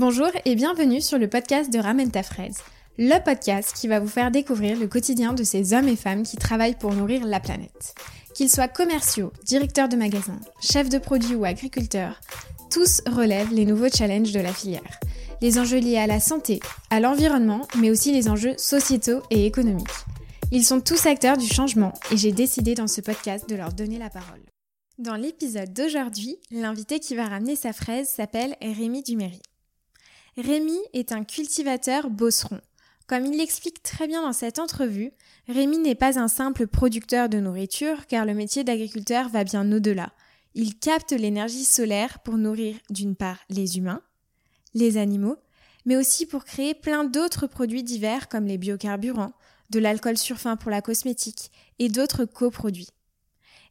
Bonjour et bienvenue sur le podcast de Ramène ta fraise, le podcast qui va vous faire découvrir le quotidien de ces hommes et femmes qui travaillent pour nourrir la planète. Qu'ils soient commerciaux, directeurs de magasins, chefs de produits ou agriculteurs, tous relèvent les nouveaux challenges de la filière. Les enjeux liés à la santé, à l'environnement, mais aussi les enjeux sociétaux et économiques. Ils sont tous acteurs du changement et j'ai décidé dans ce podcast de leur donner la parole. Dans l'épisode d'aujourd'hui, l'invité qui va ramener sa fraise s'appelle Rémi Duméry. Rémi est un cultivateur bosseron. Comme il l'explique très bien dans cette entrevue, Rémi n'est pas un simple producteur de nourriture car le métier d'agriculteur va bien au-delà. Il capte l'énergie solaire pour nourrir d'une part les humains, les animaux, mais aussi pour créer plein d'autres produits divers comme les biocarburants, de l'alcool sur fin pour la cosmétique et d'autres coproduits.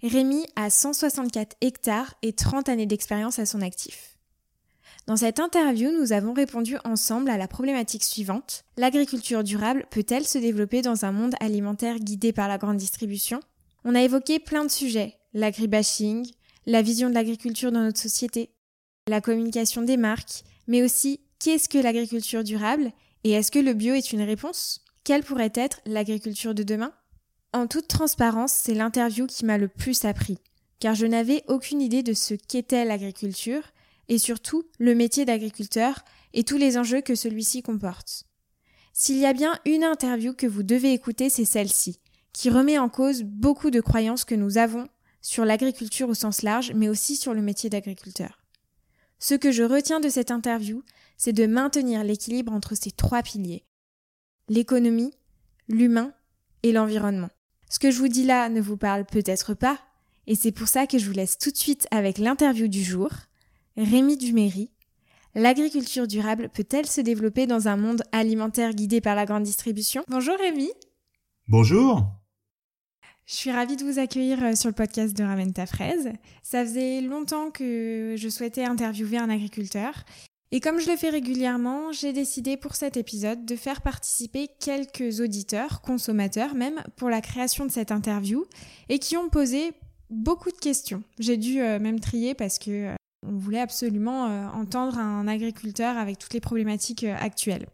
Rémi a 164 hectares et 30 années d'expérience à son actif. Dans cette interview, nous avons répondu ensemble à la problématique suivante. L'agriculture durable peut-elle se développer dans un monde alimentaire guidé par la grande distribution? On a évoqué plein de sujets. L'agribashing, la vision de l'agriculture dans notre société, la communication des marques, mais aussi qu'est-ce que l'agriculture durable et est-ce que le bio est une réponse? Quelle pourrait être l'agriculture de demain? En toute transparence, c'est l'interview qui m'a le plus appris, car je n'avais aucune idée de ce qu'était l'agriculture, et surtout le métier d'agriculteur et tous les enjeux que celui-ci comporte. S'il y a bien une interview que vous devez écouter, c'est celle-ci, qui remet en cause beaucoup de croyances que nous avons sur l'agriculture au sens large, mais aussi sur le métier d'agriculteur. Ce que je retiens de cette interview, c'est de maintenir l'équilibre entre ces trois piliers. L'économie, l'humain et l'environnement. Ce que je vous dis là ne vous parle peut-être pas, et c'est pour ça que je vous laisse tout de suite avec l'interview du jour. Rémi Duméry. L'agriculture durable peut-elle se développer dans un monde alimentaire guidé par la grande distribution? Bonjour Rémi. Bonjour. Je suis ravie de vous accueillir euh, sur le podcast de Ramène ta fraise. Ça faisait longtemps que je souhaitais interviewer un agriculteur et comme je le fais régulièrement, j'ai décidé pour cet épisode de faire participer quelques auditeurs, consommateurs même, pour la création de cette interview et qui ont posé beaucoup de questions. J'ai dû euh, même trier parce que euh, on voulait absolument euh, entendre un agriculteur avec toutes les problématiques actuelles.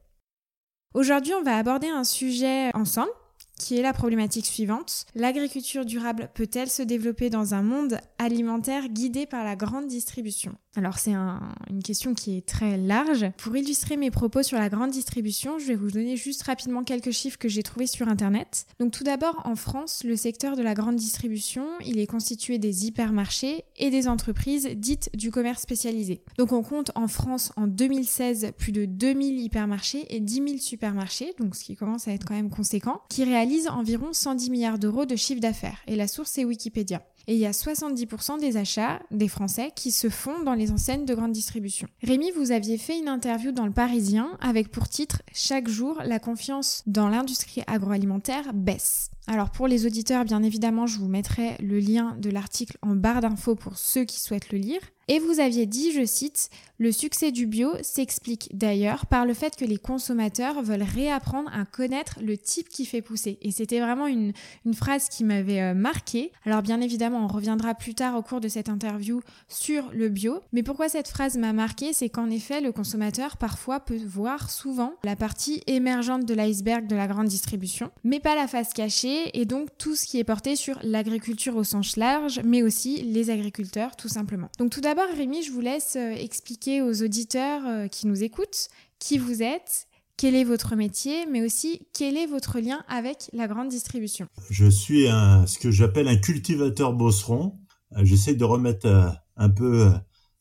Aujourd'hui, on va aborder un sujet ensemble qui est la problématique suivante. L'agriculture durable peut-elle se développer dans un monde alimentaire guidé par la grande distribution? Alors c'est une question qui est très large. Pour illustrer mes propos sur la grande distribution, je vais vous donner juste rapidement quelques chiffres que j'ai trouvés sur Internet. Donc tout d'abord, en France, le secteur de la grande distribution, il est constitué des hypermarchés et des entreprises dites du commerce spécialisé. Donc on compte en France en 2016 plus de 2000 hypermarchés et 10 000 supermarchés, donc ce qui commence à être quand même conséquent, qui réalisent réalise environ 110 milliards d'euros de chiffre d'affaires et la source est Wikipédia. Et il y a 70% des achats des Français qui se font dans les enseignes de grande distribution. Rémi, vous aviez fait une interview dans le Parisien avec pour titre Chaque jour, la confiance dans l'industrie agroalimentaire baisse. Alors pour les auditeurs, bien évidemment, je vous mettrai le lien de l'article en barre d'infos pour ceux qui souhaitent le lire. Et vous aviez dit, je cite, Le succès du bio s'explique d'ailleurs par le fait que les consommateurs veulent réapprendre à connaître le type qui fait pousser. Et c'était vraiment une, phrase qui m'avait euh, marqué. Alors bien évidemment, on reviendra plus tard au cours de cette interview sur le bio. Mais pourquoi cette phrase m'a marqué C'est qu'en effet, le consommateur parfois peut voir souvent la partie émergente de l'iceberg de la grande distribution, mais pas la face cachée, et donc tout ce qui est porté sur l'agriculture au sens large, mais aussi les agriculteurs tout simplement. Donc tout d'abord, Rémi, je vous laisse euh, expliquer aux auditeurs euh, qui nous écoutent qui vous êtes, quel est votre métier, mais aussi quel est votre lien avec la grande distribution. Je suis un, ce que j'appelle un cultivateur bosseron. Euh, j'essaie de remettre un peu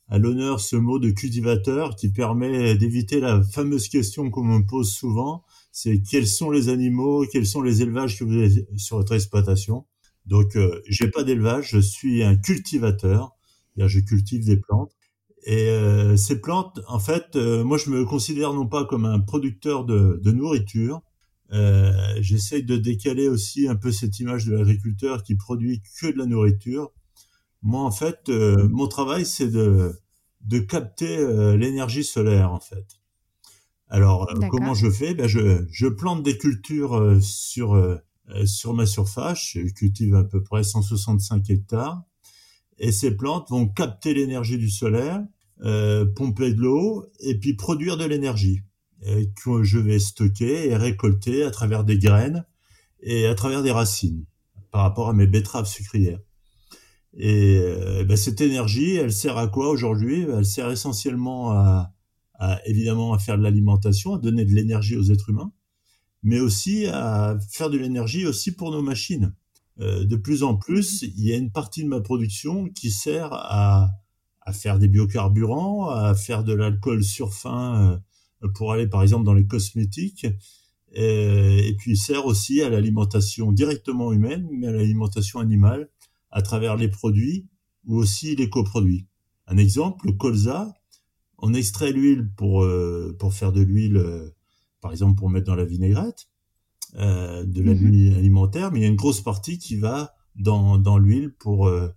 à l'honneur ce mot de cultivateur qui permet d'éviter la fameuse question qu'on me pose souvent, c'est quels sont les animaux, quels sont les élevages que vous avez sur votre exploitation. Donc, euh, j'ai pas d'élevage, je suis un cultivateur je cultive des plantes. Et euh, ces plantes, en fait, euh, moi je me considère non pas comme un producteur de, de nourriture. Euh, J'essaye de décaler aussi un peu cette image de l'agriculteur qui produit que de la nourriture. Moi, en fait, euh, mon travail, c'est de, de capter l'énergie solaire, en fait. Alors, comment je fais? Ben, je, je plante des cultures sur sur ma surface. Je cultive à peu près 165 hectares et ces plantes vont capter l'énergie du solaire euh, pomper de l'eau et puis produire de l'énergie que je vais stocker et récolter à travers des graines et à travers des racines par rapport à mes betteraves sucrières. Et euh, ben cette énergie, elle sert à quoi aujourd'hui? Elle sert essentiellement à, à, évidemment à faire de l'alimentation, à donner de l'énergie aux êtres humains, mais aussi à faire de l'énergie aussi pour nos machines. Euh, de plus en plus, il y a une partie de ma production qui sert à, à faire des biocarburants, à faire de l'alcool surfin euh, pour aller par exemple dans les cosmétiques, et, et puis sert aussi à l'alimentation directement humaine, mais à l'alimentation animale à travers les produits ou aussi les coproduits. Un exemple, le colza, on extrait l'huile pour euh, pour faire de l'huile, euh, par exemple pour mettre dans la vinaigrette, euh, de l'huile mhm. alimentaire, mais il y a une grosse partie qui va dans dans l'huile pour euh,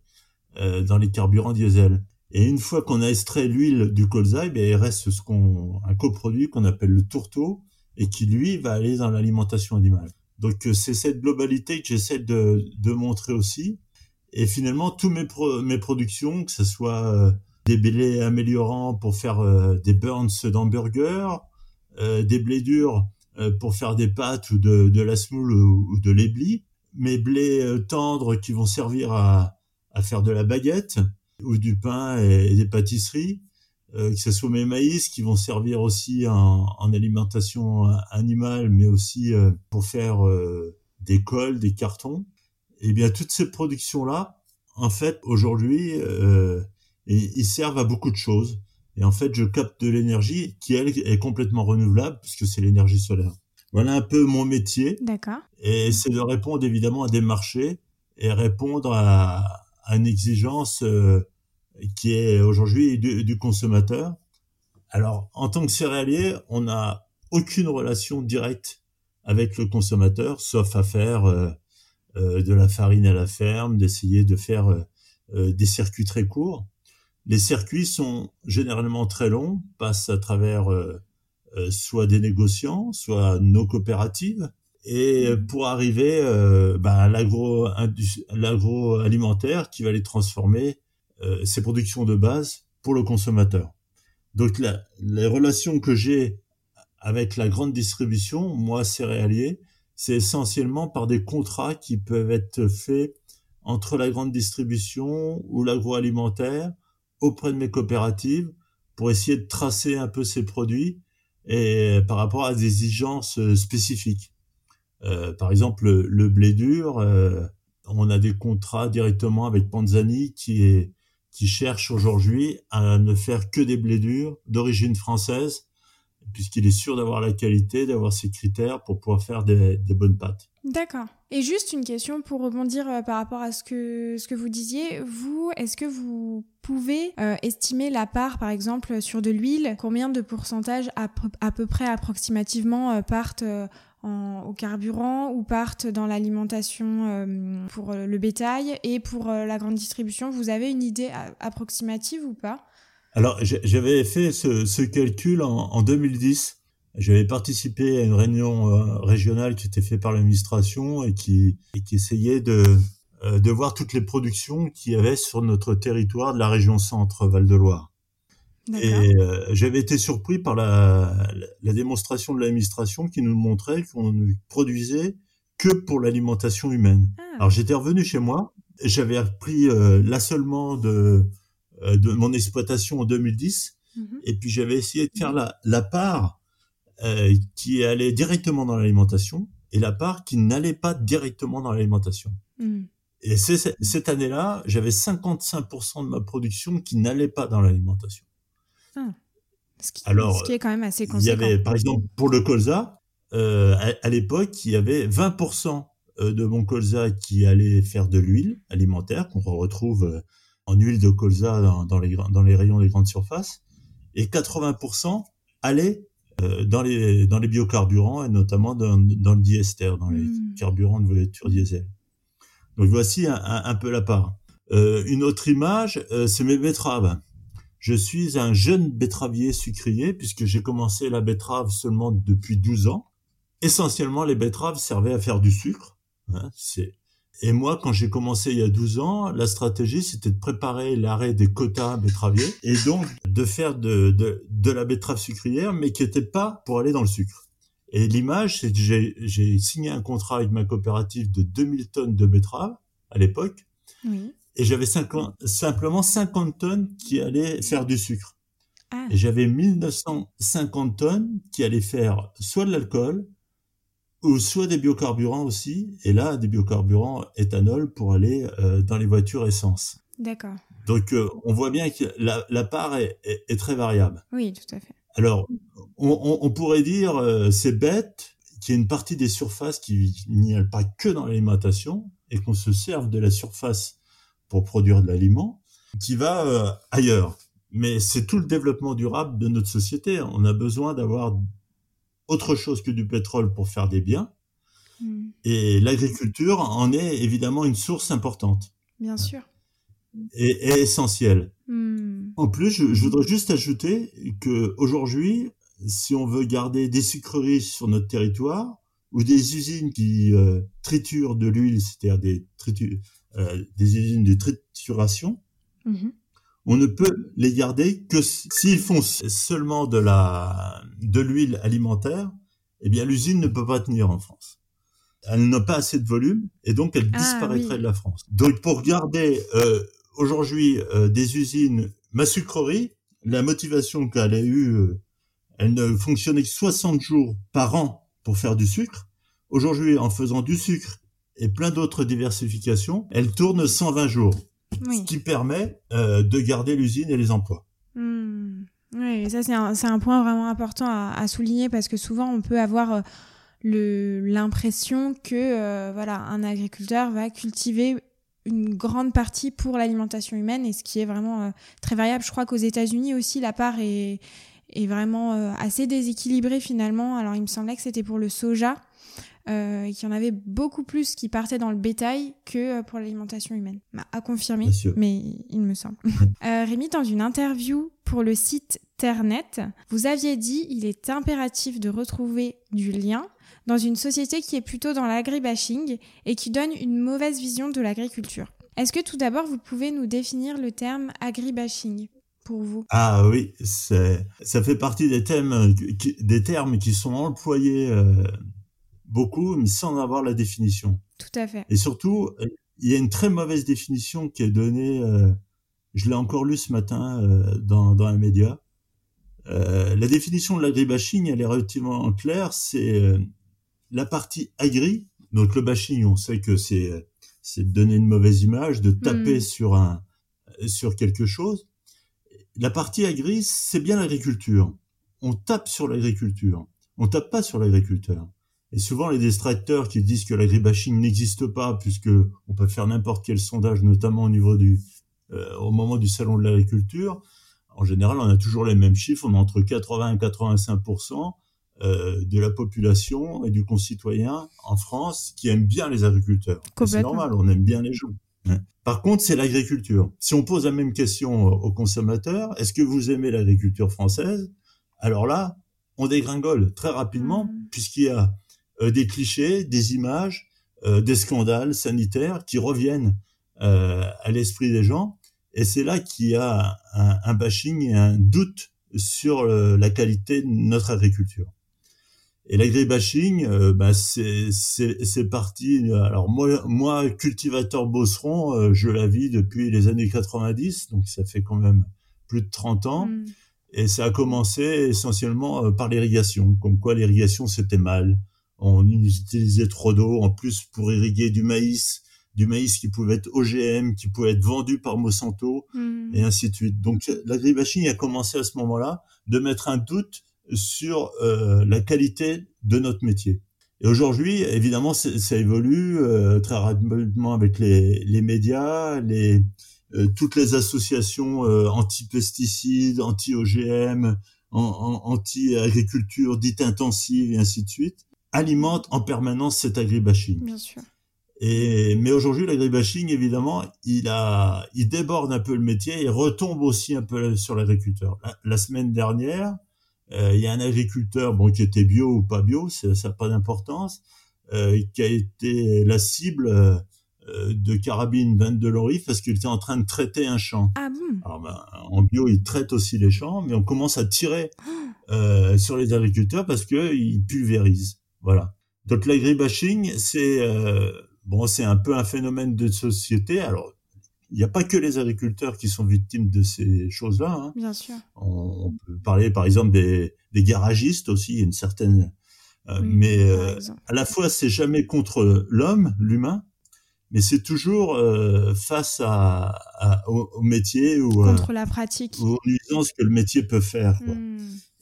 euh, dans les carburants diesel. Et une fois qu'on a extrait l'huile du colza, eh il reste ce qu'on un coproduit qu'on appelle le tourteau et qui lui va aller dans l'alimentation animale. Donc c'est cette globalité que j'essaie de, de montrer aussi et finalement, tous mes, mes productions, que ce soit des blés améliorants pour faire des burns d'hamburgers, euh, des blés durs pour faire des pâtes ou de, de la semoule ou, de l'éblis, mes blés tendres qui vont servir à, à faire de la baguette ou du pain et, des pâtisseries, que ce soit mes maïs qui vont servir aussi en, en alimentation animale, mais aussi pour faire des cols, des cartons et eh bien toutes ces productions là, en fait, aujourd'hui, euh, ils servent à beaucoup de choses. Et en fait, je capte de l'énergie qui elle est complètement renouvelable puisque c'est l'énergie solaire. Voilà un peu mon métier. D'accord. Et c'est de répondre évidemment à des marchés et répondre à, à une exigence euh, qui est aujourd'hui du, du, consommateur. Alors, en tant que céréalier, on n'a aucune relation directe avec le consommateur, sauf à faire euh, euh, de la farine à la ferme, d'essayer de faire des circuits très courts. Les circuits sont généralement très longs, passent à travers soit des négociants, soit nos coopératives, et mmh. pour arriver bah, à l'agroalimentaire qui va les transformer, ces productions de base, pour le consommateur. Donc les relations que j'ai avec la grande distribution, moi céréalier, c'est essentiellement par des contrats qui peuvent être faits entre la grande distribution ou l'agroalimentaire auprès de mes coopératives pour essayer de tracer un peu ces produits et par rapport à des exigences euh, spécifiques. Euh, par exemple, le, blé dur, euh, on a des contrats directement avec Panzani qui est qui cherche aujourd'hui à ne faire que des blés durs d'origine française puisqu'il est sûr d'avoir la qualité, d'avoir ses critères pour pouvoir faire des, bonnes pâtes. D'accord. Et juste une question pour rebondir euh, par rapport à ce que, ce que vous disiez. Vous, est-ce que vous pouvez euh, estimer la part, par exemple, sur de l'huile? Combien de pourcentage à, à peu près approximativement euh, partent en, au carburant ou partent dans l'alimentation pour le bétail? Et pour la grande distribution Vous avez une idée approximative ou pas? Alors, j'avais fait ce, calcul en, 2010. J'avais participé à une réunion euh, régionale qui était faite par l'administration et qui, qui essayait de, euh, de voir toutes les productions qu'il y avait sur notre territoire de la région centre Val-de-Loire. Et euh, j'avais été surpris par la, la démonstration de l'administration qui nous montrait qu'on ne produisait que pour l'alimentation humaine. Ah. Alors j'étais revenu chez moi, j'avais appris l'assolement de euh, de mon exploitation en 2010. Mhm. Et puis j'avais essayé de faire la, la part euh, qui allait directement dans l'alimentation et la part qui n'allait pas directement dans l'alimentation. Mhm. Et cette année-là, j'avais 55% de ma production qui n'allait pas dans l'alimentation. Ah. Ce, qui, Alors, ce qui est quand même assez conséquent. Il y avait, par exemple, pour le colza, euh, à, l'époque, il y avait 20% euh, de mon colza qui allait faire de l'huile alimentaire qu'on retrouve euh, en huile de colza dans, les, dans les rayons des grandes surfaces, et 80% allaient euh, dans, les, dans les biocarburants, et notamment dans, dans le diester, dans les hmm. carburants de voiture diesel. Donc voici un, un, peu la part. Euh, une autre image, euh, c'est mes betteraves. Je suis un jeune betteravier sucrier, puisque j'ai commencé la betterave seulement depuis 12 ans. Essentiellement, les betteraves servaient à faire du sucre. Hein, c'est Et moi, quand j'ai commencé il y a 12 ans, la stratégie, c'était de préparer l'arrêt des quotas betteraviers et donc de faire de, de, de la betterave sucrière, mais qui n'était pas pour aller dans le sucre. Et l'image, c'est que j'ai signé un contrat avec ma coopérative de 2000 tonnes de betterave à l'époque. Oui. Et j'avais simplement 50 tonnes qui allaient faire du sucre. Ah. Et j'avais 1950 tonnes qui allaient faire soit de l'alcool, ou soit des biocarburants aussi, et là des biocarburants éthanol pour aller euh, dans les voitures essence. D'accord. Donc euh, on voit bien que la, la part est, est, très variable. Oui, tout à fait. Alors on, on, pourrait dire euh, c'est bête qu'il y ait une partie des surfaces qui n'y a pas que dans l'alimentation et qu'on se serve de la surface pour produire de l'aliment qui va euh, ailleurs. Mais c'est tout le développement durable de notre société. On a besoin d'avoir autre chose que du pétrole pour faire des biens. Hmm. Et l'agriculture en est évidemment une source importante. Bien sûr. Et, essentielle. Hmm. En plus, je, voudrais juste ajouter que aujourd'hui, si on veut garder des sucreries sur notre territoire ou des usines qui euh, triturent de l'huile, c'est-à-dire des, euh, des usines de trituration, mhm. On ne peut les garder que s'ils font seulement de la de l'huile alimentaire, eh bien l'usine ne peut pas tenir en France. Elle n'a pas assez de volume et donc elle ah, disparaîtrait de la France. Donc pour garder euh, aujourd'hui euh, des usines, ma sucrerie, la motivation qu'elle a eue, euh, elle ne fonctionnait que 60 jours par an pour faire du sucre. Aujourd'hui, en faisant du sucre et plein d'autres diversifications, elle tourne 120 jours, ce qui permet de garder l'usine et les emplois. Hmm. Oui, ça c'est un, un, point vraiment important à, à, souligner parce que souvent on peut avoir euh, l'impression que euh, voilà un agriculteur va cultiver une grande partie pour l'alimentation humaine et ce qui est vraiment euh, très variable. Je crois qu'aux États-Unis aussi la part est, est vraiment assez déséquilibrée finalement. Alors il me semblait que c'était pour le soja euh, qu'il y en avait beaucoup plus qui partaient dans le bétail que euh, pour l'alimentation humaine. Bah, à confirmer, mais il me semble. euh, Rémi, dans une interview pour le site Ternet, vous aviez dit il est impératif de retrouver du lien dans une société qui est plutôt dans l'agribashing et qui donne une mauvaise vision de l'agriculture. Est-ce que tout d'abord vous pouvez nous définir le terme agribashing pour vous? Ah oui, ça fait partie des thèmes, des termes qui sont employés euh, beaucoup, mais sans avoir la définition. Tout à fait. Et surtout, il y a une très mauvaise définition qui est donnée, euh, je l'ai encore lu ce matin euh, dans, dans un média. Euh, la définition de l'agribashing, elle est relativement claire, c'est euh, la partie agri, donc le bashing, on sait que c'est c'est de donner une mauvaise image, de taper hmm. sur un sur quelque chose. La partie agri, c'est bien l'agriculture. On tape sur l'agriculture. On tape pas sur l'agriculteur. Et souvent, les distracteurs qui disent que l'agribashing n'existe pas, puisque on peut faire n'importe quel sondage, notamment au niveau du, euh, au moment du salon de l'agriculture, en général, on a toujours les mêmes chiffres. On a entre 80 et 85% euh, de la population et du concitoyen en France qui aime bien les agriculteurs. C'est normal, on aime bien les gens. Par contre, c'est l'agriculture. Si on pose la même question aux consommateurs, est-ce que vous aimez l'agriculture française? Alors là, on dégringole très rapidement, mmh. puisqu'il y a des clichés, des images, euh, des scandales sanitaires qui reviennent euh, à l'esprit des gens. Et c'est là qu'il y a un, un, bashing et un doute sur la qualité de notre agriculture. Et l'agribashing, euh, bah c'est parti. Alors moi, moi, cultivateur bosseron, je la vis depuis les années 90, donc ça fait quand même plus de 30 ans. Mmh. Et ça a commencé essentiellement par l'irrigation, comme quoi l'irrigation c'était mal on utilisait trop d'eau en plus pour irriguer du maïs, du maïs qui pouvait être OGM, qui pouvait être vendu par Monsanto, hmm. et ainsi de suite. Donc l'agribashing a commencé à ce moment-là de mettre un doute sur euh, la qualité de notre métier. Et aujourd'hui, évidemment, ça évolue euh, très rapidement avec les, les médias, les, euh, toutes les associations anti-pesticides, anti-OGM, anti-agriculture dite intensive et ainsi de suite alimente en permanence cet agribashing. Bien sûr. Et, mais aujourd'hui, l'agribashing, évidemment, il a, il déborde un peu le métier et retombe aussi un peu sur l'agriculteur. La, semaine dernière, euh, il y a un agriculteur, bon, qui était bio ou pas bio, ça n'a pas d'importance, euh, qui a été la cible de carabine 22 loris parce qu'il était en train de traiter un champ. Ah bon? Alors, ben, en bio, ils traitent aussi les champs, mais on commence à tirer euh, sur les agriculteurs parce que ils pulvérisent. Voilà. Donc l'agribashing, c'est euh, bon, c'est un peu un phénomène de société. Alors, il n'y a pas que les agriculteurs qui sont victimes de ces choses-là. Hein. Bien sûr. On, peut parler, par exemple, des, des garagistes aussi, une certaine. Euh, Oui, mais euh, à la fois, c'est jamais contre l'homme, l'humain, mais c'est toujours euh, face à, à- au, au métier ou, euh, Contre la pratique. ou aux nuisances que le métier peut faire. quoi. Hmm.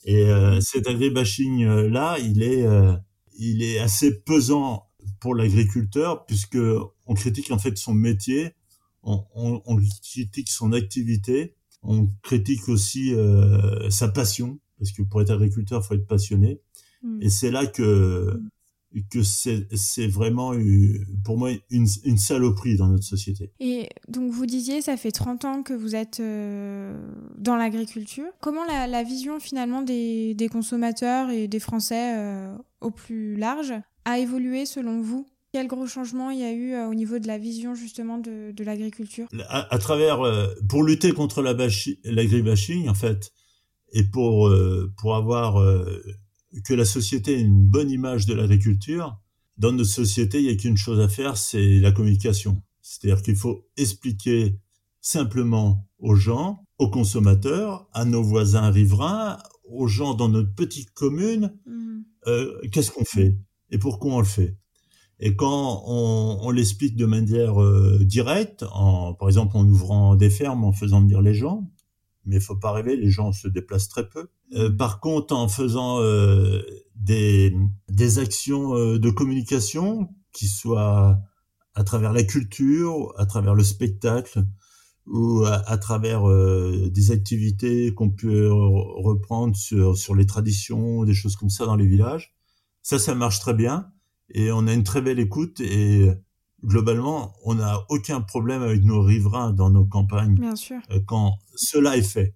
Et euh, cet agribashing là, il est, euh, il est assez pesant pour l'agriculteur puisque on critique en fait son métier, on, on, on critique son activité, on critique aussi euh, sa passion parce que pour être agriculteur, faut être passionné. Hmm. Et c'est là que que c'est vraiment pour moi une, une saloperie dans notre société. Et donc vous disiez, ça fait 30 ans que vous êtes euh, dans l'agriculture. Comment la, la vision finalement des, des consommateurs et des Français euh, au plus large a évolué selon vous? Quel gros changement il y a eu euh, au niveau de la vision justement de, de l'agriculture? À, à travers pour lutter contre la bashi- l'agribashing en fait et pour pour avoir que la société ait une bonne image de l'agriculture dans notre société il y a qu'une chose à faire c'est la communication c'est-à-dire qu'il faut expliquer simplement aux gens aux consommateurs à nos voisins riverains aux gens dans notre petite commune Hmm. euh, qu'est-ce qu'on fait et pourquoi on le fait. Et quand on, on l'explique de manière euh, directe, en, par exemple en ouvrant des fermes, en faisant venir les gens, mais il faut pas rêver, les gens se déplacent très peu. Euh, par contre, en faisant euh, des, des actions euh, de communication qui soient à travers la culture, à travers le spectacle, ou à, à travers des activités qu'on peut re- reprendre sur, sur les traditions, des choses comme ça dans les villages. Ça, ça marche très bien et on a une très belle écoute et globalement, on n'a aucun problème avec nos riverains dans nos campagnes Bien sûr. quand cela est fait.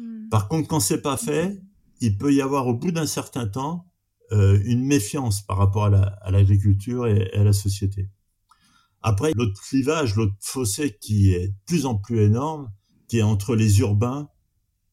Hmm. Par contre, quand c'est pas fait, il peut y avoir au bout d'un certain temps euh, une méfiance par rapport à la- à l'agriculture et, et à la société. Après, l'autre clivage, l'autre fossé qui est de plus en plus énorme, qui est entre les urbains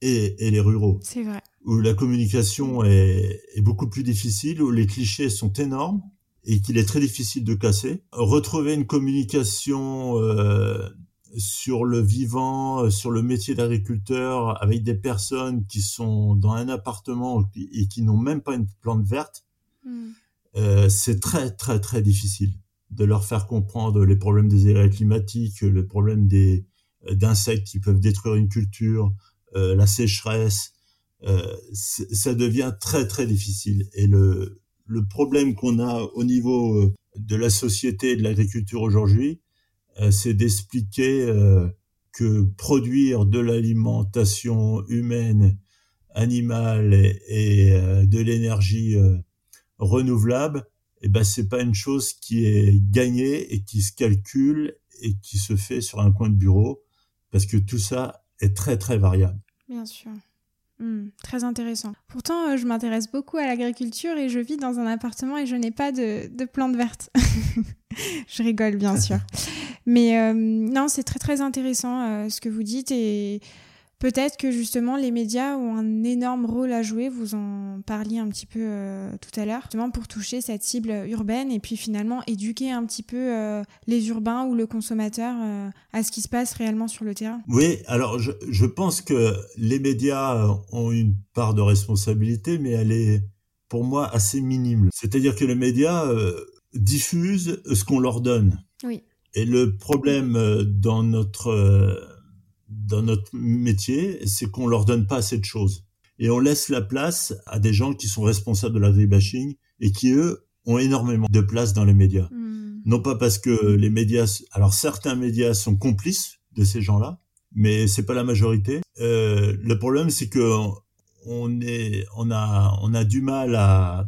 et, et les ruraux, C'est vrai. où la communication est, est beaucoup plus difficile, où les clichés sont énormes et qu'il est très difficile de casser. Retrouver une communication euh, sur le vivant, euh, sur le métier d'agriculteur, avec des personnes qui sont dans un appartement et qui n'ont même pas une plante verte, Hmm. euh, c'est très très très difficile de leur faire comprendre les problèmes des aléas climatiques, le problème des euh, d'insectes qui peuvent détruire une culture, euh, la sécheresse. Euh, ça devient très très difficile. Et le le problème qu'on a au niveau euh, de la société et de l'agriculture aujourd'hui, c'est d'expliquer euh, que produire de l'alimentation humaine, animale et, euh, de l'énergie euh, renouvelable, eh ben c'est pas une chose qui est gagnée et qui se calcule et qui se fait sur un coin de bureau parce que tout ça est très très variable. Bien sûr. Hmm, très intéressant. Pourtant, euh, je m'intéresse beaucoup à l'agriculture et je vis dans un appartement et je n'ai pas de, de plantes vertes. je rigole, bien sûr. Mais euh, non, c'est très très intéressant euh, ce que vous dites et peut-être que justement les médias ont un énorme rôle à jouer. Vous en parliez un petit peu euh, tout à l'heure, justement pour toucher cette cible urbaine et puis finalement éduquer un petit peu euh, les urbains ou le consommateur euh, à ce qui se passe réellement sur le terrain. Oui, alors je, je pense que les médias ont une part de responsabilité, mais elle est pour moi assez minime. C'est-à-dire que les médias euh, diffusent ce qu'on leur donne. Oui. Et le problème dans notre euh, dans notre métier, c'est qu'on leur donne pas assez de choses. Et on laisse la place à des gens qui sont responsables de l'agribashing et qui, eux, ont énormément de place dans les médias. Hmm. Non pas parce que les médias, alors certains médias sont complices de ces gens-là, mais c'est pas la majorité. Euh, le problème, c'est que on est, on a, on a du mal à,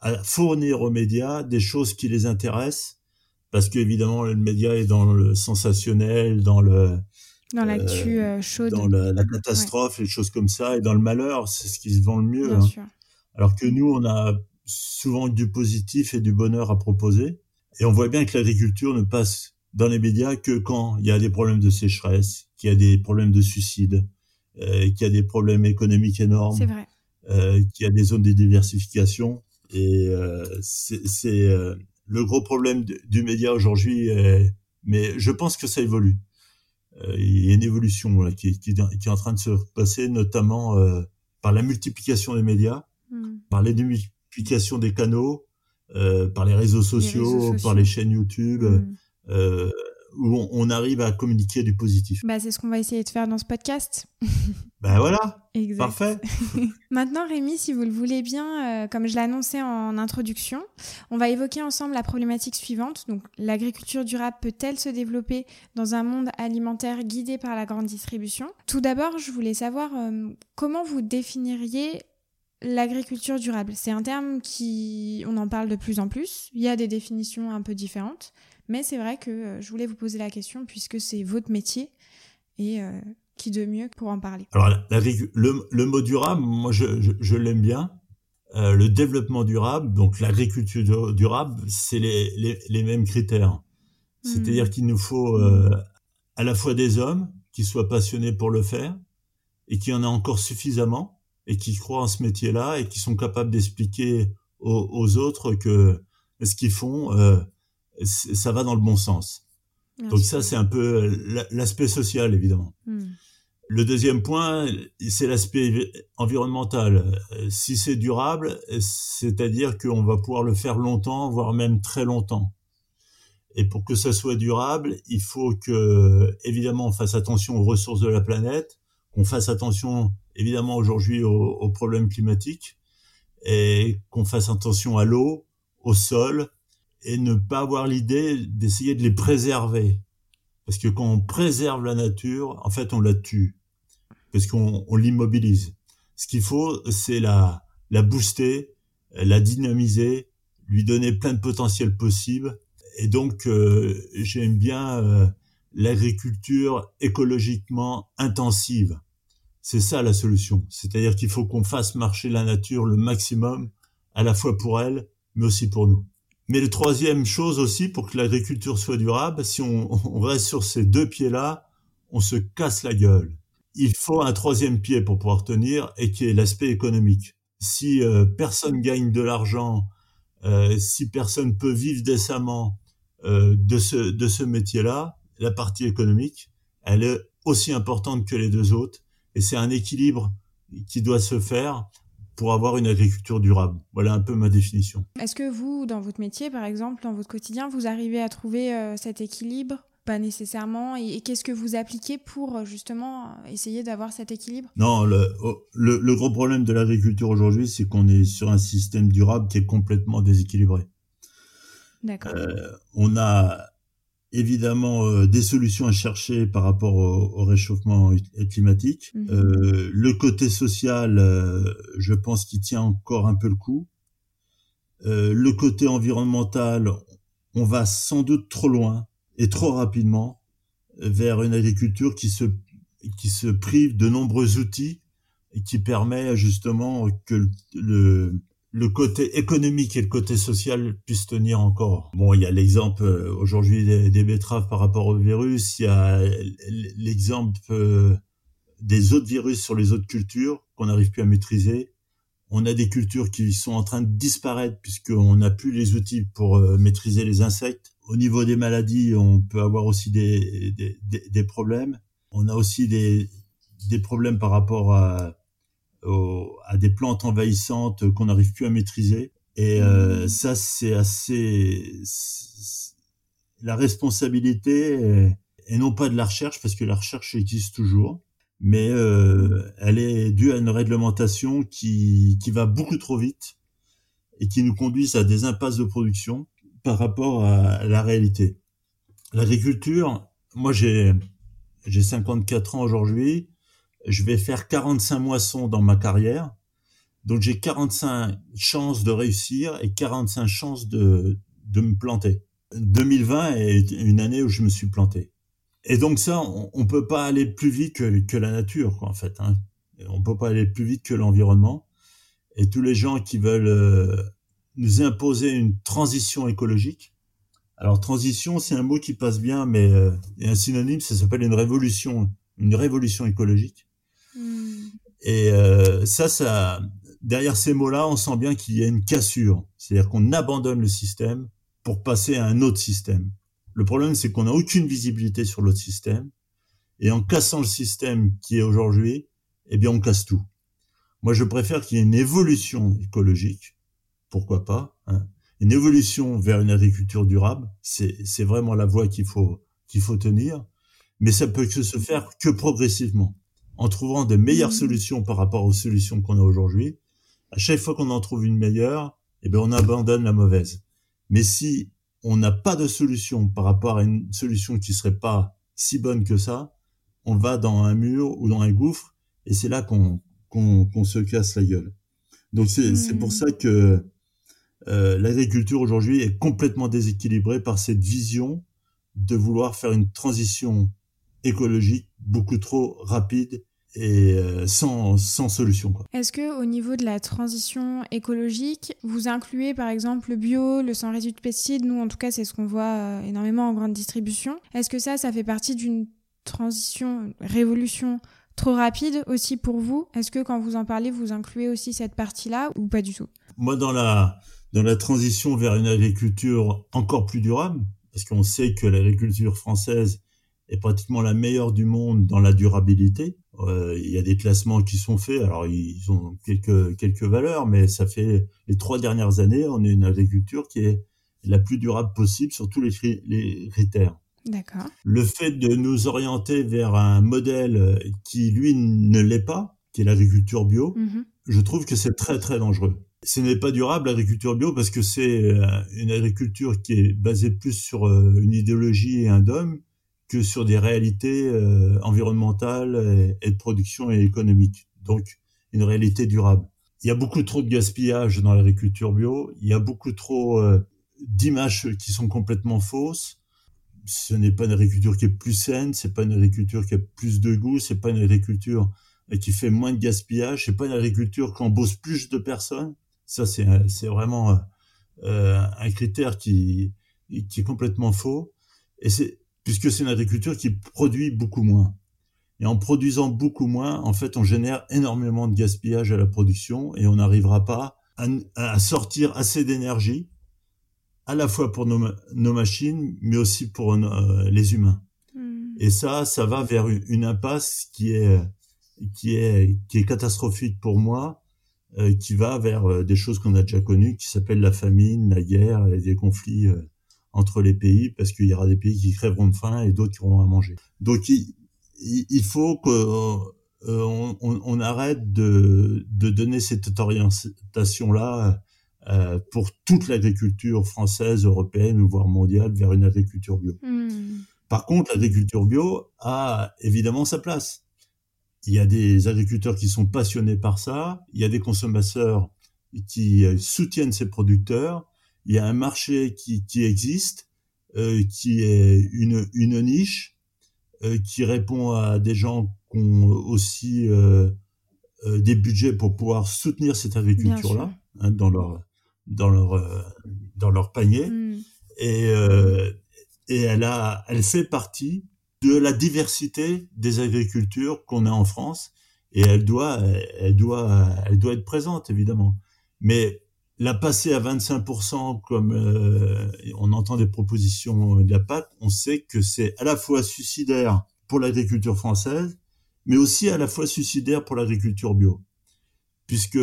à fournir aux médias des choses qui les intéressent, parce qu'évidemment le média est dans le sensationnel, dans le, Dans l'actu euh, chaude. dans la, la catastrophe, les choses comme ça, et dans le malheur, c'est ce qui se vend le mieux. Bien hein. sûr. Alors que nous, on a souvent du positif et du bonheur à proposer. Et on voit bien que l'agriculture ne passe, dans les médias que quand il y a des problèmes de sécheresse, qu'il y a des problèmes de suicide, euh, qu'il y a des problèmes économiques énormes. Euh, qu'il y a des zones de diversification. Et euh, c'est euh, le gros problème du média aujourd'hui. mais je pense que ça évolue. Il y a une évolution là, qui, qui, qui, est en train de se passer, notamment par la multiplication des médias, hmm. par la multiplication des canaux, par les réseaux, sociaux, par les chaînes YouTube. Hmm. Où on, arrive à communiquer du positif. Bah, c'est ce qu'on va essayer de faire dans ce podcast. ben voilà, parfait. Maintenant, Rémi, si vous le voulez bien, euh, comme je l'ai annoncé en introduction, on va évoquer ensemble la problématique suivante. Donc, l'agriculture durable peut-elle se développer dans un monde alimentaire guidé par la grande distribution? Tout d'abord, je voulais savoir euh, comment vous définiriez L'agriculture durable, c'est un terme qui, on en parle de plus en plus. Il y a des définitions un peu différentes. Mais c'est vrai que euh, je voulais vous poser la question puisque c'est votre métier et euh, qui de mieux pour en parler? Alors le, le mot durable, moi je, je, l'aime bien. Euh, le développement durable, donc l'agriculture durable, c'est les, les, les, mêmes critères. C'est-à-dire hmm. qu'il nous faut euh, à la fois des hommes qui soient passionnés pour le faire et qui en a encore suffisamment et qui croient en ce métier-là et qui sont capables d'expliquer aux, aux, autres que ce qu'ils font, euh, ça va dans le bon sens. Donc ça, c'est un peu euh, l'aspect social, évidemment. Hmm. Le deuxième point, c'est l'aspect environnemental. Euh, si c'est durable, c'est-à-dire qu'on va pouvoir le faire longtemps, voire même très longtemps. Et pour que ça soit durable, il faut que, évidemment, on fasse attention aux ressources de la planète, qu'on fasse attention, évidemment, aujourd'hui aux, aux problèmes climatiques, et qu'on fasse attention à l'eau, au sol, et ne pas avoir l'idée d'essayer de les préserver. Parce que quand on préserve la nature, en fait, on la tue. Parce qu'on on, l'immobilise. Ce qu'il faut, c'est la, la booster, la dynamiser, lui donner plein de potentiel possible. Et donc, euh, j'aime bien euh, l'agriculture écologiquement intensive. C'est ça la solution. C'est-à-dire qu'il faut qu'on fasse marcher la nature le maximum, à la fois pour elle, mais aussi pour nous. Mais le troisième chose aussi, pour que l'agriculture soit durable, si on, on reste sur ces deux pieds-là, on se casse la gueule. Il faut un troisième pied pour pouvoir tenir et qui est l'aspect économique. Si euh, personne gagne de l'argent, euh, si personne peut vivre décemment euh, de ce, de ce métier-là, la partie économique, elle est aussi importante que les deux autres. Et c'est un équilibre qui doit se faire pour avoir une agriculture durable. Voilà un peu ma définition. Est-ce que vous, dans votre métier, par exemple, dans votre quotidien, vous arrivez à trouver euh, cet équilibre? Pas nécessairement. Et, qu'est-ce que vous appliquez pour euh, justement essayer d'avoir cet équilibre? Non, le, oh, le, le, gros problème de l'agriculture aujourd'hui, c'est qu'on est sur un système durable qui est complètement déséquilibré. D'accord. Euh, on a évidemment euh, des solutions à chercher par rapport au, réchauffement climatique. Mhm. Euh, le côté social, euh, je pense qu'il tient encore un peu le coup. le côté environnemental, on va sans doute trop loin et trop rapidement vers une agriculture qui se qui se prive de nombreux outils et qui permet justement que le, le côté économique et le côté social puissent tenir encore. Bon, il y a l'exemple euh, aujourd'hui des, betteraves par rapport au virus, il y a l'exemple euh, des autres virus sur les autres cultures qu'on n'arrive plus à maîtriser. On a des cultures qui sont en train de disparaître puisqu'on n'a plus les outils pour euh, maîtriser les insectes. Au niveau des maladies, on peut avoir aussi des, des, des problèmes. On a aussi des, des problèmes par rapport à à des plantes envahissantes qu'on n'arrive plus à maîtriser. Et euh, mmh. ça, c'est assez la responsabilité et non pas de la recherche parce que la recherche existe toujours, mais euh, elle est due à une réglementation qui qui va beaucoup trop vite et qui nous conduit à des impasses de production par rapport à la réalité. L'agriculture, moi j'ai j'ai 54 ans aujourd'hui je vais faire 45 moissons dans ma carrière. Donc j'ai 45 chances de réussir et 45 chances de, de me planter. 2020 est une année où je me suis planté. Et donc ça, on, on peut pas aller plus vite que, que la nature, en fait. Hein. On peut pas aller plus vite que l'environnement. Et tous les gens qui veulent euh, nous imposer une transition écologique, Alors transition, c'est un mot qui passe bien, mais euh, un synonyme, ça s'appelle une révolution, une révolution écologique. Et euh, ça, ça, derrière ces mots-là, on sent bien qu'il y a une cassure, c'est-à-dire qu'on abandonne le système pour passer à un autre système. Le problème, c'est qu'on n'a aucune visibilité sur l'autre système, et en cassant le système qui est aujourd'hui, eh bien, on casse tout. Moi, je préfère qu'il y ait une évolution écologique, pourquoi pas, hein, une évolution vers une agriculture durable, c'est vraiment la voie qu'il faut qu'il faut tenir, mais ça peut que se faire que progressivement, en trouvant de meilleures mmh. solutions par rapport aux solutions qu'on a aujourd'hui. À chaque fois qu'on en trouve une meilleure, eh bien on abandonne la mauvaise. Mais si on n'a pas de solution par rapport à une solution qui serait pas si bonne que ça, on va dans un mur ou dans un gouffre, et c'est là qu'on qu'on se casse la gueule. Donc c'est pour mmh. ça que euh, l'agriculture aujourd'hui est complètement déséquilibrée par cette vision de vouloir faire une transition écologique beaucoup trop rapide et euh, sans, sans solution. Est-ce que au niveau de la transition écologique, vous incluez par exemple le bio, le sans résidus de pesticides? Nous, en tout cas, c'est ce qu'on voit euh, énormément en grande distribution. Est-ce que ça, ça fait partie d'une transition, révolution trop rapide aussi pour vous? Est-ce que quand vous en parlez, vous incluez aussi cette partie-là ou pas du tout? Moi, dans la dans la transition vers une agriculture encore plus durable, parce qu'on sait que l'agriculture française est pratiquement la meilleure du monde dans la durabilité. Euh, il y a des classements qui sont faits, alors ils ont quelques quelques valeurs, mais ça fait les trois dernières années, on est une agriculture qui est la plus durable possible sur tous les, les critères. D'accord. Le fait de nous orienter vers un modèle qui lui ne l'est pas, qui est l'agriculture bio, mm-hmm. je trouve que c'est très très dangereux ce n'est pas durable l'agriculture bio parce que c'est euh, une agriculture qui est basée plus sur euh, une idéologie et un dogme que sur des réalités euh, environnementales et, de production et économique. Donc une réalité durable. Il y a beaucoup trop de gaspillage dans l'agriculture bio. Il y a beaucoup trop d'images qui sont complètement fausses. Ce n'est pas une agriculture qui est plus saine. C'est pas une agriculture qui a plus de goût. C'est pas une agriculture qui fait moins de gaspillage. C'est pas une agriculture qui embauche plus de personnes. Ça, c'est c'est vraiment euh, euh, un critère qui qui est complètement faux. Et c'est puisque c'est une agriculture qui produit beaucoup moins. Et en produisant beaucoup moins, en fait, on génère énormément de gaspillage à la production et on n'arrivera pas à, à, sortir assez d'énergie, à la fois pour nos, nos machines, mais aussi pour euh, les humains. Hmm. Et ça, ça va vers une, une, impasse qui est qui est qui est catastrophique pour moi euh, qui va vers euh, des choses qu'on a déjà connues, qui s'appellent la famine, la guerre, et des conflits entre les pays, parce qu'il y aura des pays qui crèveront de faim et d'autres qui auront à manger. Donc il, il faut qu'on on, on, arrête de, de donner cette orientation-là euh, pour toute l'agriculture française, européenne ou voire mondiale vers une agriculture bio. Hmm. Par contre, l'agriculture bio a évidemment sa place il y a des agriculteurs qui sont passionnés par ça, il y a des consommateurs qui euh, soutiennent ces producteurs, il y a un marché qui, qui existe, euh, qui est une, une niche, euh, qui répond à des gens qui ont aussi euh, des budgets pour pouvoir soutenir cette agriculture-là hein, dans leur dans leur dans leur panier mm. et et elle a elle fait partie de la diversité des agricultures qu'on a en France et elle doit, elle doit, elle doit être présente évidemment. Mais la passer à 25% comme euh, on entend des propositions de la PAC, on sait que c'est à la fois suicidaire pour l'agriculture française, mais aussi à la fois suicidaire pour l'agriculture bio, puisque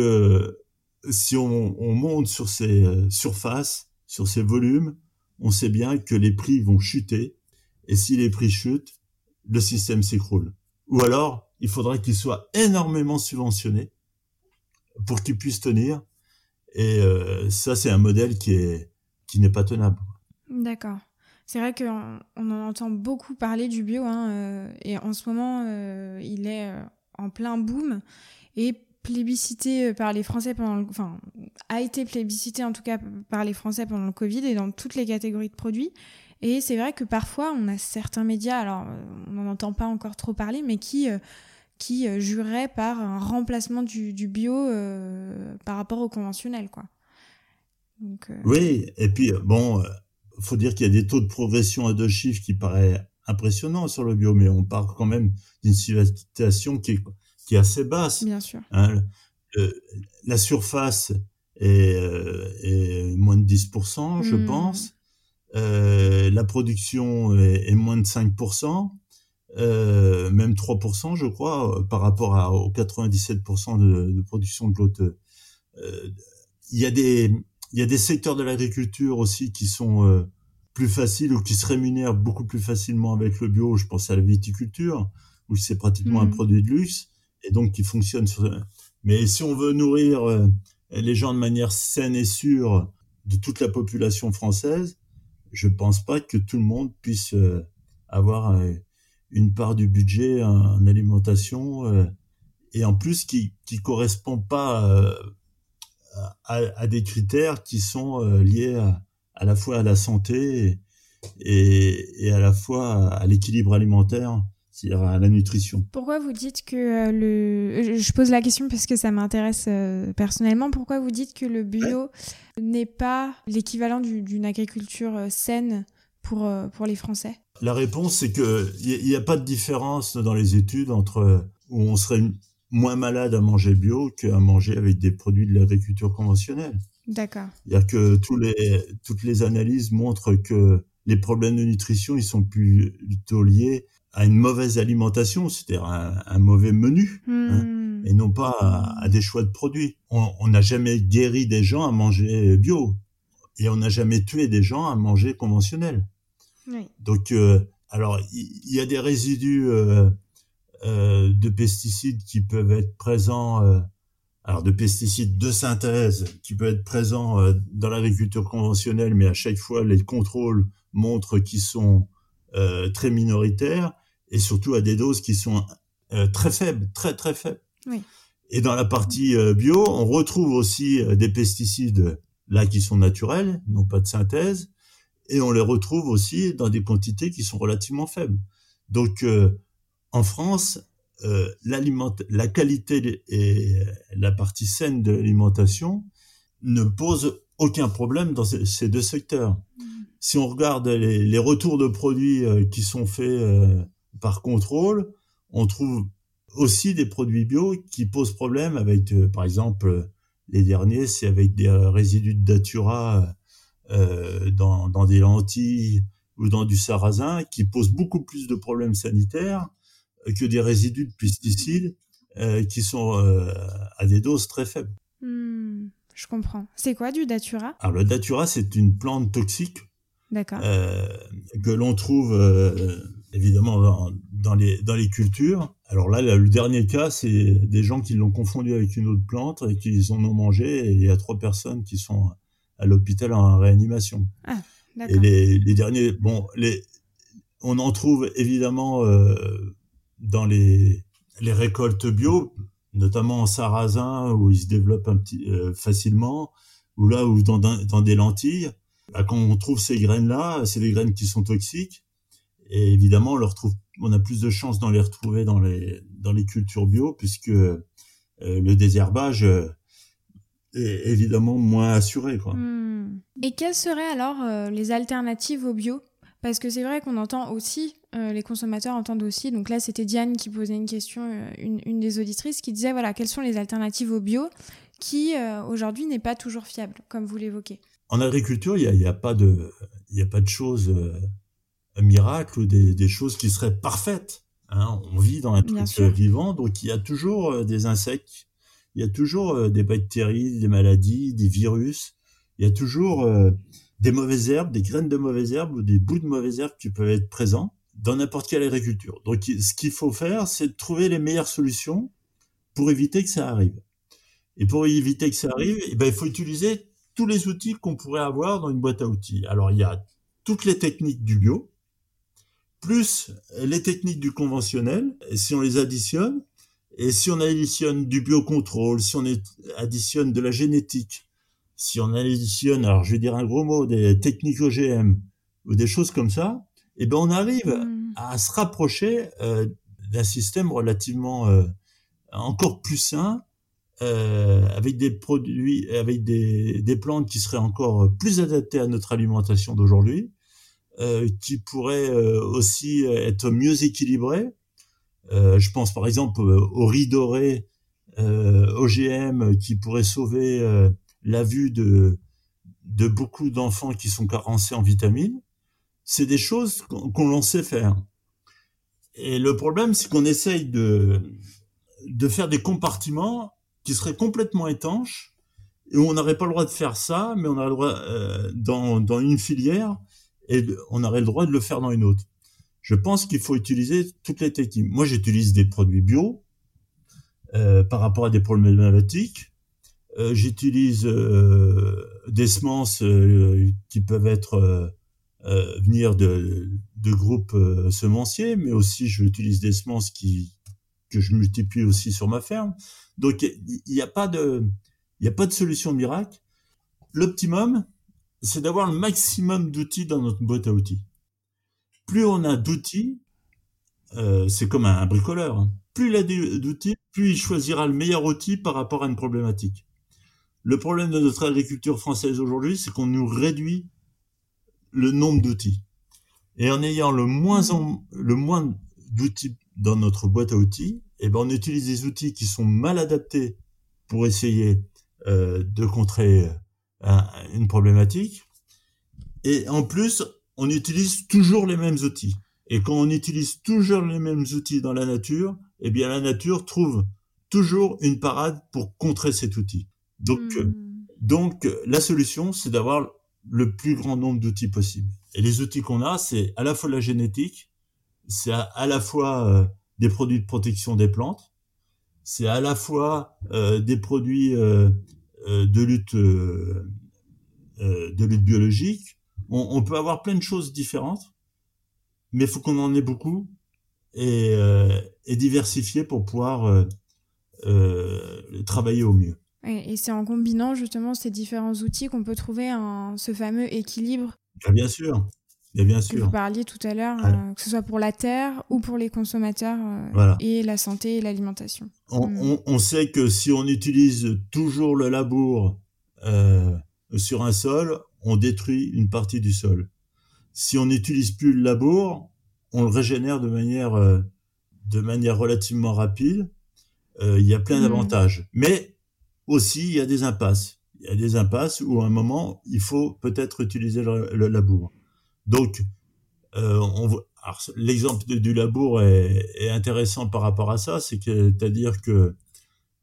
si on, on monte sur ces surfaces, sur ces volumes, on sait bien que les prix vont chuter et si les prix chutent, le système s'écroule. Ou alors, il faudrait qu'il soit énormément subventionné pour qu'il puisse tenir. Et euh, ça, c'est un modèle qui est qui n'est pas tenable. D'accord. C'est vrai qu'on on en entend beaucoup parler du bio, hein, euh, et en ce moment, euh, il est en plein boom et plébiscité par les Français pendant, enfin, a été plébiscité en tout cas par les Français pendant le Covid et dans toutes les catégories de produits. Et c'est vrai que parfois, on a certains médias, alors on n'en entend pas encore trop parler, mais qui, qui euh, juraient par un remplacement du, du bio par rapport au conventionnel, quoi. Donc, Oui, et puis bon, faut dire qu'il y a des taux de progression à deux chiffres qui paraît impressionnants sur le bio, mais on parle quand même d'une situation qui est, qui est assez basse. Bien sûr. Hein. la surface est, euh, est, moins de 10%, je hmm. pense. Euh, la production est, est, moins de 5%, euh, même 3%, je crois, par rapport à, aux 97% de, de, production de l'autre. Euh, il y a des il y a des secteurs de l'agriculture aussi qui sont euh, plus faciles ou qui se rémunèrent beaucoup plus facilement avec le bio. Je pense à la viticulture, où c'est pratiquement un mmh. produit de luxe et donc qui fonctionne sur. Mais si on veut nourrir euh, les gens de manière saine et sûre de toute la population française, je pense pas que tout le monde puisse euh, avoir une part du budget en, alimentation et en plus qui qui correspond pas à, des critères qui sont euh, liés à, la fois à la santé et, et à la fois à l'équilibre alimentaire, c'est-à-dire à la nutrition. Pourquoi vous dites que euh, le... Je pose la question parce que ça m'intéresse euh, personnellement. Pourquoi vous dites que le bio n'est pas l'équivalent d'une agriculture saine pour, pour les Français La réponse, c'est qu'il n'y a, a, pas de différence dans les études entre où on serait moins malade à manger bio qu'à manger avec des produits de l'agriculture conventionnelle. D'accord. Il que tous les, toutes les analyses montrent que les problèmes de nutrition, ils sont plutôt liés à une mauvaise alimentation, c'est-à-dire un, mauvais menu, hein, hmm. et non pas à, des choix de produits. On n'a jamais guéri des gens à manger bio, et on n'a jamais tué des gens à manger conventionnel. Oui. Donc, euh, alors, il y, a des résidus euh, euh, de pesticides qui peuvent être présents, euh, alors de pesticides de synthèse qui peuvent être présents euh, dans l'agriculture conventionnelle, mais à chaque fois les contrôles montrent qu'ils sont très minoritaires et surtout à des doses qui sont très faibles, très très faibles. Oui. Et dans la partie bio, on retrouve aussi des pesticides là qui sont naturels, non pas de synthèse, et on les retrouve aussi dans des quantités qui sont relativement faibles. Donc en France, euh, la qualité et la partie saine de l'alimentation ne pose aucun problème dans ces deux secteurs. Mm. Si on regarde les, retours de produits euh, qui sont faits euh, par contrôle, on trouve aussi des produits bio qui posent problème avec, euh, par exemple, les derniers, c'est avec des résidus de datura dans, dans des lentilles ou dans du sarrasin qui posent beaucoup plus de problèmes sanitaires que des résidus de pesticides euh, qui sont euh, à des doses très faibles. Hmm, je comprends. C'est quoi du datura? Alors le datura, c'est une plante toxique. Euh, que l'on trouve euh, évidemment dans, dans, les, dans les cultures. Alors là, le dernier cas, c'est des gens qui l'ont confondu avec une autre plante et qui en ont mangé. Et il y a trois personnes qui sont à l'hôpital en réanimation. Ah, et les, les, derniers, bon, les, on en trouve évidemment euh, dans les, les récoltes bio, notamment en sarrasin où ils se développent un petit, euh, facilement, ou là où dans, dans des lentilles, bah, quand on trouve ces graines-là, c'est des graines qui sont toxiques. Et évidemment, on, leur trouve, on a plus de chances d'en les retrouver dans les, dans les cultures bio, puisque euh, le désherbage est évidemment moins assuré. Quoi. Hmm. Et quelles seraient alors les alternatives au bio? Parce que c'est vrai qu'on entend aussi, euh, les consommateurs entendent aussi, donc là c'était Diane qui posait une question, euh, une, des auditrices, qui disait voilà, quelles sont les alternatives au bio qui euh, aujourd'hui n'est pas toujours fiable, comme vous l'évoquez? En agriculture, il n'y a, a, pas de, il a pas de choses miracle ou des, des, choses qui seraient parfaites. Hein. On vit dans un truc vivant, donc il y a toujours des insectes, il y a toujours des bactéries, des maladies, des virus, il y a toujours des mauvaises herbes, des graines de mauvaises herbes ou des bouts de mauvaises herbes qui peuvent être présents dans n'importe quelle agriculture. Donc, ce qu'il faut faire, c'est de trouver les meilleures solutions pour éviter que ça arrive. Et pour éviter que ça arrive, eh ben, il faut utiliser tous les outils qu'on pourrait avoir dans une boîte à outils. Alors, il y a toutes les techniques du bio, plus les techniques du conventionnel, si on les additionne, et si on additionne du biocontrôle, si on additionne de la génétique, si on additionne, alors je vais dire un gros mot, des techniques OGM ou des choses comme ça, eh ben on arrive hmm. à se rapprocher euh, d'un système relativement euh, encore plus sain euh, avec des produits, avec des, des plantes qui seraient encore plus adaptées à notre alimentation d'aujourd'hui, qui pourraient aussi être mieux équilibrées. Euh, je pense par exemple au riz doré OGM qui pourrait sauver la vue de, de beaucoup d'enfants qui sont carencés en vitamines. C'est des choses qu'on l'on sait faire. Et le problème, c'est qu'on essaye de, de faire des compartiments qui seraient complètement étanches et où on n'aurait pas le droit de faire ça, mais on aurait le droit euh, dans, dans une filière et on aurait le droit de le faire dans une autre. Je pense qu'il faut utiliser toutes les techniques. Moi, j'utilise des produits bio euh, par rapport à des problématiques. Euh, j'utilise euh, des semences euh, qui peuvent être euh, venir de, de groupes semenciers, mais aussi j'utilise des semences qui que je multiplie aussi sur ma ferme. Donc il n'y a pas de il y a pas de solution miracle. L'optimum, c'est d'avoir le maximum d'outils dans notre boîte à outils. Plus on a d'outils, euh, c'est comme un, bricoleur. Hein. Plus il a d'outils, plus il choisira le meilleur outil par rapport à une problématique. Le problème de notre agriculture française aujourd'hui, c'est qu'on nous réduit le nombre d'outils. Et en ayant le moins, d'outils dans notre boîte à outils, eh ben on utilise des outils qui sont mal adaptés pour essayer euh, de contrer euh, une problématique. Et en plus, on utilise toujours les mêmes outils. Et quand on utilise toujours les mêmes outils dans la nature, eh bien la nature trouve toujours une parade pour contrer cet outil. Donc, mmh. donc la solution, c'est d'avoir le plus grand nombre d'outils possible. Et les outils qu'on a, c'est à la fois la génétique, c'est à, la fois euh, des produits de protection des plantes, c'est à la fois euh, des produits euh, euh de lutte euh, de lutte biologique. On, on, peut avoir plein de choses différentes, mais il faut qu'on en ait beaucoup et, et diversifier pour pouvoir travailler au mieux. Et c'est en combinant justement ces différents outils qu'on peut trouver un, ce fameux équilibre. Ah, bien sûr, et bien sûr. Que vous parliez tout à l'heure, euh, que ce soit pour la terre ou pour les consommateurs euh, et la santé et l'alimentation. On, mm. on, on, sait que si on utilise toujours le labour euh, sur un sol, on détruit une partie du sol. Si on n'utilise plus le labour, on le régénère de manière, euh, de manière relativement rapide. Euh, il y a plein mm. d'avantages. Mais aussi, il y a des impasses. Il y a des impasses où à un moment, il faut peut-être utiliser le, le labour. Donc, euh, l'exemple du labour est, est, intéressant par rapport à ça, c'est que, c'est-à-dire que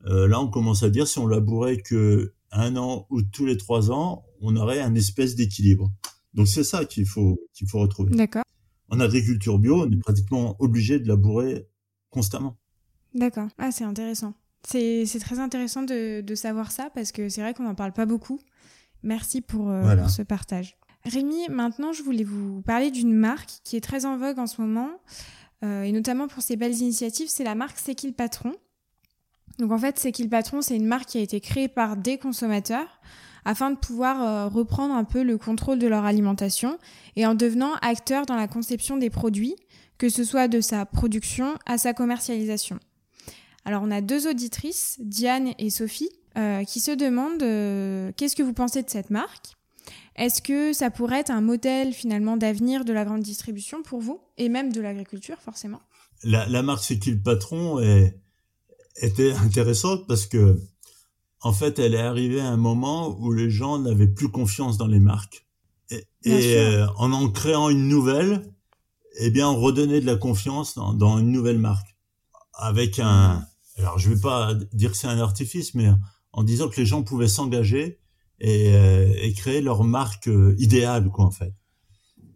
euh, là, on commence à dire si on labourait que un an ou tous les trois ans, on aurait un espèce d'équilibre. Donc c'est ça qu'il faut qu'il faut retrouver. D'accord. En agriculture bio, on est pratiquement obligé de labourer constamment. D'accord. Ah, c'est intéressant. C'est très intéressant de, de, savoir ça parce que c'est vrai qu'on n'en parle pas beaucoup. Merci pour, euh, voilà. pour ce partage. Rémi, maintenant, je voulais vous parler d'une marque qui est très en vogue en ce moment, euh, et notamment pour ses belles initiatives, c'est la marque C'est qui le patron? Donc en fait, C'est qui le patron, c'est une marque qui a été créée par des consommateurs afin de pouvoir euh, reprendre un peu le contrôle de leur alimentation et en devenant acteur dans la conception des produits, que ce soit de sa production à sa commercialisation. Alors on a deux auditrices, Diane et Sophie, euh, qui se demandent euh, qu'est-ce que vous pensez de cette marque? Est-ce que ça pourrait être un modèle finalement d'avenir de la grande distribution pour vous et même de l'agriculture forcément? La, marque C'est patron est, était intéressante parce que en fait elle est arrivée à un moment où les gens n'avaient plus confiance dans les marques et, et euh, en en créant une nouvelle, eh bien on redonnait de la confiance dans, dans une nouvelle marque avec un alors je vais pas dire que c'est un artifice mais en disant que les gens pouvaient s'engager et, euh, et créer leur marque euh, idéale, quoi, en fait.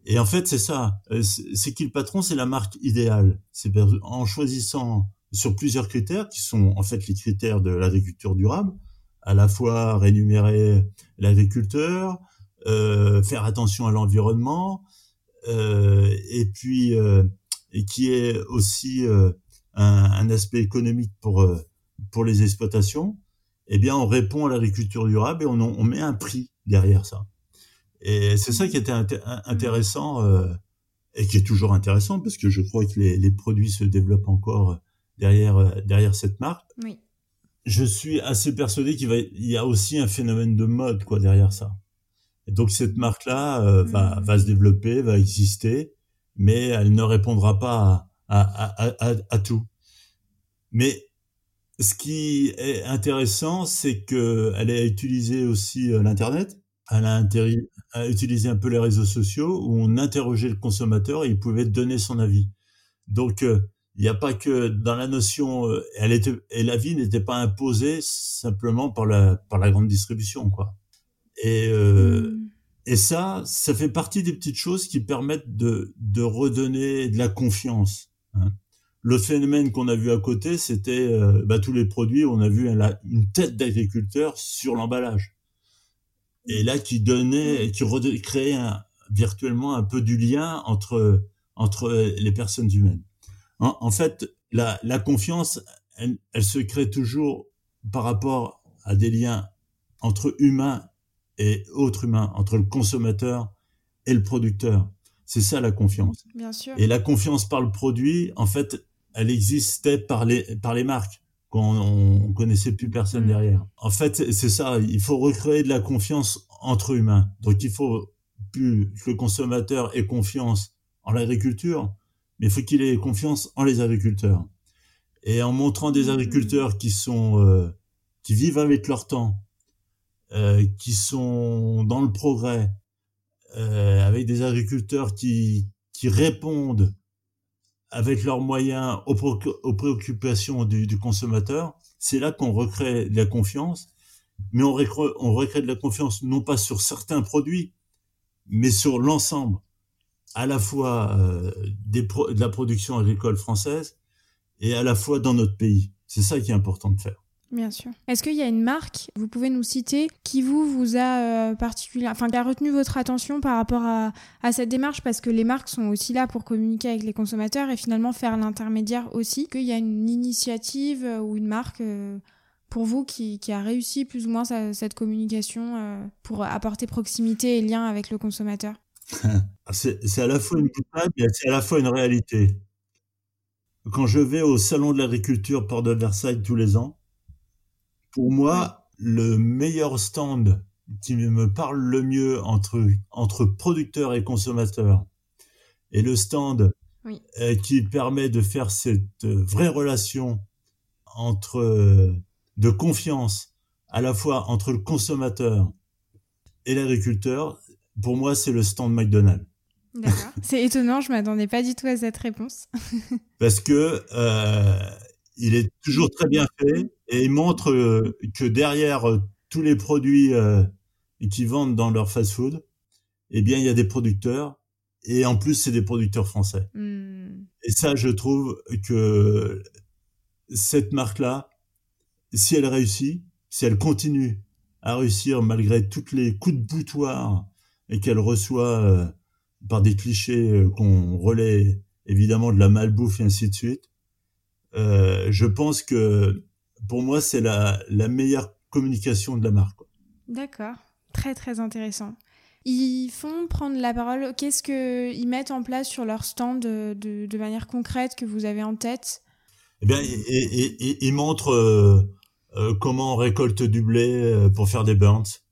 Et en fait, c'est ça. Euh, c'est qui le patron? C'est la marque idéale. C'est en choisissant sur plusieurs critères qui sont en fait les critères de l'agriculture durable, à la fois rémunérer l'agriculteur, euh, faire attention à l'environnement, euh, et puis euh, et qui est aussi un, un, aspect économique pour pour les exploitations eh bien, on répond à l'agriculture durable et on, on, met un prix derrière ça. Et c'est ça qui était intéressant euh, et qui est toujours intéressant parce que je crois que les, les produits se développent encore derrière, derrière cette marque. Oui. je suis assez persuadé qu'il va, il y a aussi un phénomène de mode quoi derrière ça. Et donc cette marque-là euh, va, mm. va se développer, va exister, mais elle ne répondra pas à, à, à, à tout. Mais ce qui est intéressant, c'est que elle a utilisé aussi euh, l'internet. Elle a, a, utilisé un peu les réseaux sociaux où on interrogeait le consommateur et il pouvait donner son avis. Donc euh, il n'y a pas que dans la notion, euh, elle était et la vie n'était pas imposée simplement par la par la grande distribution quoi. Et euh, mmh. et ça, ça fait partie des petites choses qui permettent de de redonner de la confiance. Hein. Le phénomène qu'on a vu à côté, c'était euh, bah, tous les produits, on a vu une tête d'agriculteur sur l'emballage. Et là, qui donnait, qui recréait un, virtuellement un peu du lien entre entre les personnes humaines. En, en fait, la, la confiance, elle, elle, se crée toujours par rapport à des liens entre humains et autres humains, entre le consommateur et le producteur. C'est ça la confiance. Bien sûr. Et la confiance par le produit, en fait, elle existait par les, par les marques quand on, on connaissait plus personne mm. derrière. En fait, c'est ça. Il faut recréer de la confiance entre humains. Donc, il faut plus que le consommateur ait confiance en l'agriculture, mais il faut qu'il ait confiance en les agriculteurs. Et en montrant des mmh. agriculteurs qui sont euh, qui vivent avec leur temps, euh, qui sont dans le progrès, euh, avec des agriculteurs qui qui répondent avec leurs moyens aux, aux préoccupations du, du consommateur, c'est là qu'on recrée de la confiance. Mais on recrée, on recrée de la confiance non pas sur certains produits, mais sur l'ensemble à la fois euh, de la production agricole française et à la fois dans notre pays. C'est ça qui est important de faire. Bien sûr. Est-ce qu'il y a une marque, vous pouvez nous citer, qui vous, vous a euh, particulièrement, enfin, qui a retenu votre attention par rapport à, cette démarche? Parce que les marques sont aussi là pour communiquer avec les consommateurs et finalement faire l'intermédiaire aussi. Qu'il y a une initiative euh, ou une marque pour vous qui, a réussi plus ou moins cette communication pour apporter proximité et lien avec le consommateur? c'est à la fois une boutade c'est à la fois une réalité. Quand je vais au salon de l'agriculture Port de Versailles tous les ans, pour moi, le meilleur stand qui me parle le mieux entre, entre producteurs et consommateurs et le stand oui. Euh, qui permet de faire cette vraie relation entre euh, de confiance à la fois entre le consommateur et l'agriculteur, pour moi, c'est le stand McDonald's. D'accord. C'est étonnant, je m'attendais pas du tout à cette réponse. Parce que euh, il est toujours très bien fait et il montre euh, que derrière euh, tous les produits qui vendent dans leur fast-food, eh bien, il y a des producteurs et en plus, c'est des producteurs français. Mm. Et ça, je trouve que cette marque-là, si elle réussit, si elle continue à réussir malgré toutes les coups de boutoir et qu'elle reçoit euh, par des clichés euh, qu'on relaie évidemment de la malbouffe et ainsi de suite, euh, je pense que pour moi c'est la, la meilleure communication de la marque. D'accord, très très intéressant. Ils font prendre la parole. Qu'est-ce qu'ils mettent en place sur leur stand de, de, de, manière concrète que vous avez en tête? Eh bien, ils montrent euh, euh, comment on récolte du blé pour faire des burns.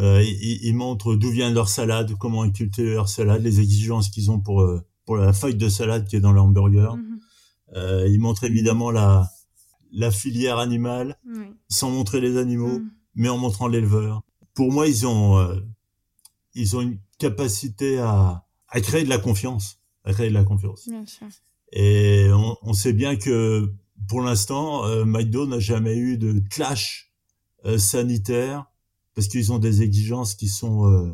Euh, ils, ils, montrent d'où vient leur salade, comment ils cultivent leur salade, les exigences qu'ils ont pour euh, pour la feuille de salade qui est dans leur hamburger. Mm -hmm. euh, ils montrent évidemment la la filière animale, oui. sans montrer les animaux, mm. mais en montrant l'éleveur. Pour moi, ils ont euh, ils ont une capacité à à créer de la confiance, à créer de la confiance. Bien sûr. Et on, on sait bien que pour l'instant, euh, McDo n'a jamais eu de clash euh, sanitaire parce qu'ils ont des exigences qui sont euh,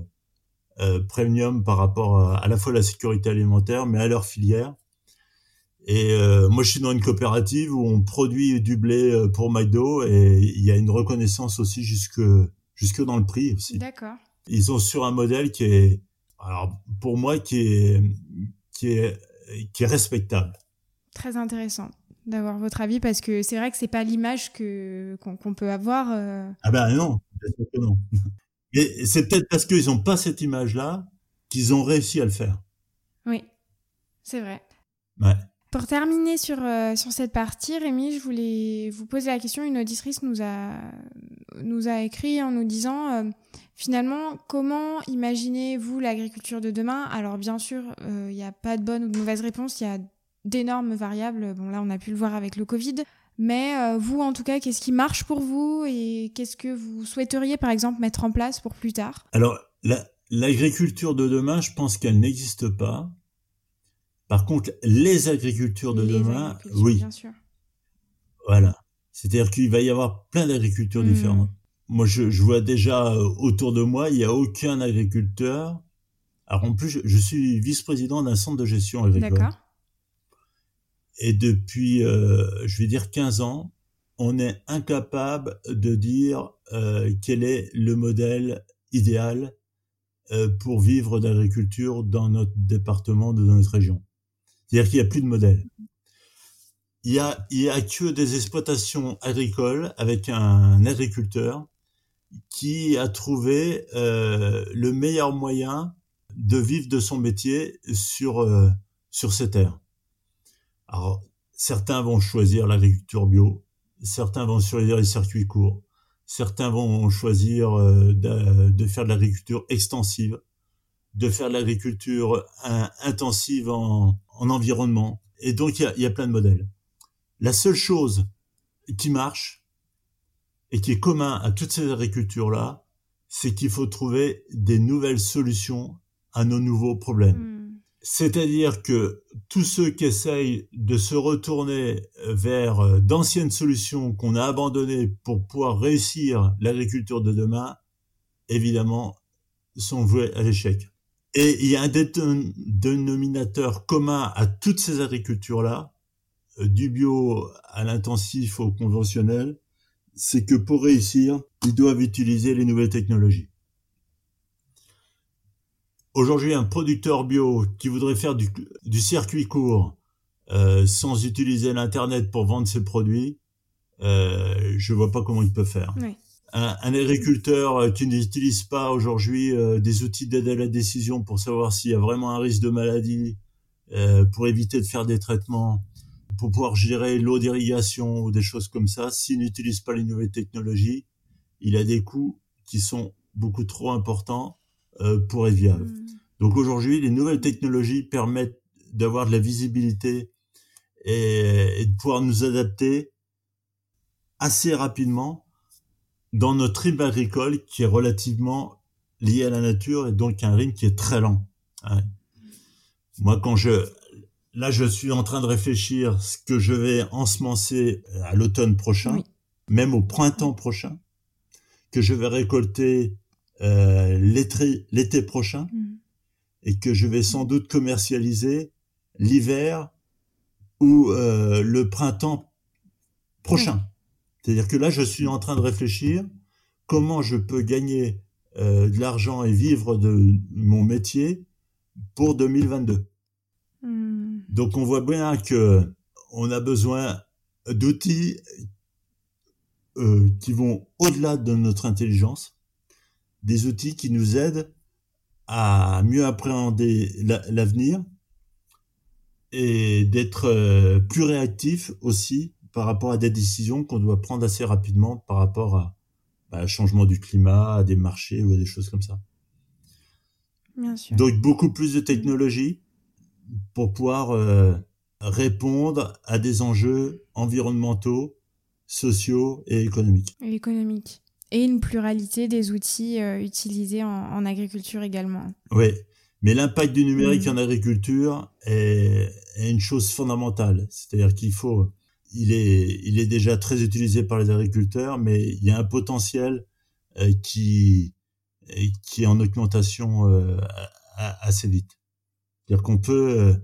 euh, premium par rapport à, à, la fois à la sécurité alimentaire, mais à leur filière. Et euh, moi, je suis dans une coopérative où on produit du blé pour McDo et il y a une reconnaissance aussi jusque jusque dans le prix aussi. D'accord. Ils sont sur un modèle qui est, alors pour moi, qui est qui est qui est respectable. Très intéressant d'avoir votre avis parce que c'est vrai que c'est pas l'image que qu'on qu peut avoir. Euh... Ah ben non, Et c'est peut-être parce qu'ils n'ont pas cette image-là qu'ils ont réussi à le faire. Oui, c'est vrai. Ouais. Pour terminer sur, euh, sur cette partie, Rémi, je voulais vous poser la question. Une auditrice nous a, nous a écrit en nous disant euh, finalement, comment imaginez-vous l'agriculture de demain? Alors, bien sûr, il n'y a pas de bonne ou de mauvaise réponse. Il y a d'énormes variables. Bon, là, on a pu le voir avec le Covid. Mais euh, vous, en tout cas, qu'est-ce qui marche pour vous et qu'est-ce que vous souhaiteriez, par exemple, mettre en place pour plus tard? Alors, l'agriculture de demain, je pense qu'elle n'existe pas. Par contre, les agricultures de demain, oui. Bien sûr. Voilà. C'est-à-dire qu'il va y avoir plein d'agricultures hmm. différentes. Moi, je, vois déjà euh, autour de moi, il n'y a aucun agriculteur. Alors en plus, je suis vice-président d'un centre de gestion agricole. D'accord. Et depuis, euh, je vais dire 15 ans, on est incapable de dire euh, quel est le modèle idéal euh, pour vivre d'agriculture dans notre département, dans notre région. C'est-à-dire qu'il n'y a plus de modèle. Il y a, il y a que des exploitations agricoles avec un agriculteur qui a trouvé le meilleur moyen de vivre de son métier sur, sur ces terres. Alors, certains vont choisir l'agriculture bio, certains vont choisir les circuits courts, certains vont choisir euh, de, faire de l'agriculture extensive, de faire de l'agriculture intensive en, environnement. Et donc, il y a, plein de modèles. La seule chose qui marche et qui est commun à toutes ces agricultures-là, c'est qu'il faut trouver des nouvelles solutions à nos nouveaux problèmes. Hmm. C'est-à-dire que tous ceux qui essayent de se retourner vers euh, d'anciennes solutions qu'on a abandonnées pour pouvoir réussir l'agriculture de demain, évidemment, sont voués à l'échec. Et il y a un dénominateur commun à toutes ces agricultures-là, euh, du bio à l'intensif au conventionnel, c'est que pour réussir, ils doivent utiliser les nouvelles technologies. Aujourd'hui, un producteur bio qui voudrait faire du, circuit court euh, sans utiliser l'internet pour vendre ses produits, euh, je vois pas comment il peut faire. Un, agriculteur euh, qui n'utilise pas aujourd'hui euh, des outils d'aide à la décision pour savoir s'il y a vraiment un risque de maladie, pour éviter de faire des traitements, pour pouvoir gérer l'eau d'irrigation ou des choses comme ça, s'il n'utilise pas les nouvelles technologies, il a des coûts qui sont beaucoup trop importants euh, pour être viable. Hmm. Donc aujourd'hui, les nouvelles technologies permettent d'avoir de la visibilité et, de pouvoir nous adapter assez rapidement dans notre rythme agricole qui est relativement lié à la nature et donc un rythme qui est très lent. Moi, quand je, là, je suis en train de réfléchir ce que je vais ensemencer à l'automne prochain, même au printemps prochain, que je vais récolter euh, l'été prochain mm. et que je vais sans doute commercialiser l'hiver ou euh, le printemps prochain. C'est-à-dire que là, je suis en train de réfléchir comment je peux gagner euh, de l'argent et vivre de mon métier pour 2022. Mm. Donc on voit bien que on a besoin d'outils qui vont au-delà de notre intelligence des outils qui nous aident à mieux appréhender l'avenir et d'être euh, plus réactif aussi par rapport à des décisions qu'on doit prendre assez rapidement par rapport à bah, changement du climat, à des marchés ou à des choses comme ça. Bien sûr. Donc beaucoup plus de technologie pour pouvoir euh, répondre à des enjeux environnementaux, sociaux et économiques. Et économiques et une pluralité des outils euh, utilisés en, agriculture également. Oui, mais l'impact du numérique mm. en agriculture est, une chose fondamentale. C'est-à-dire qu'il faut, il est, il est déjà très utilisé par les agriculteurs, mais il y a un potentiel euh, qui, qui est en augmentation euh, assez vite. C'est-à-dire qu'on peut,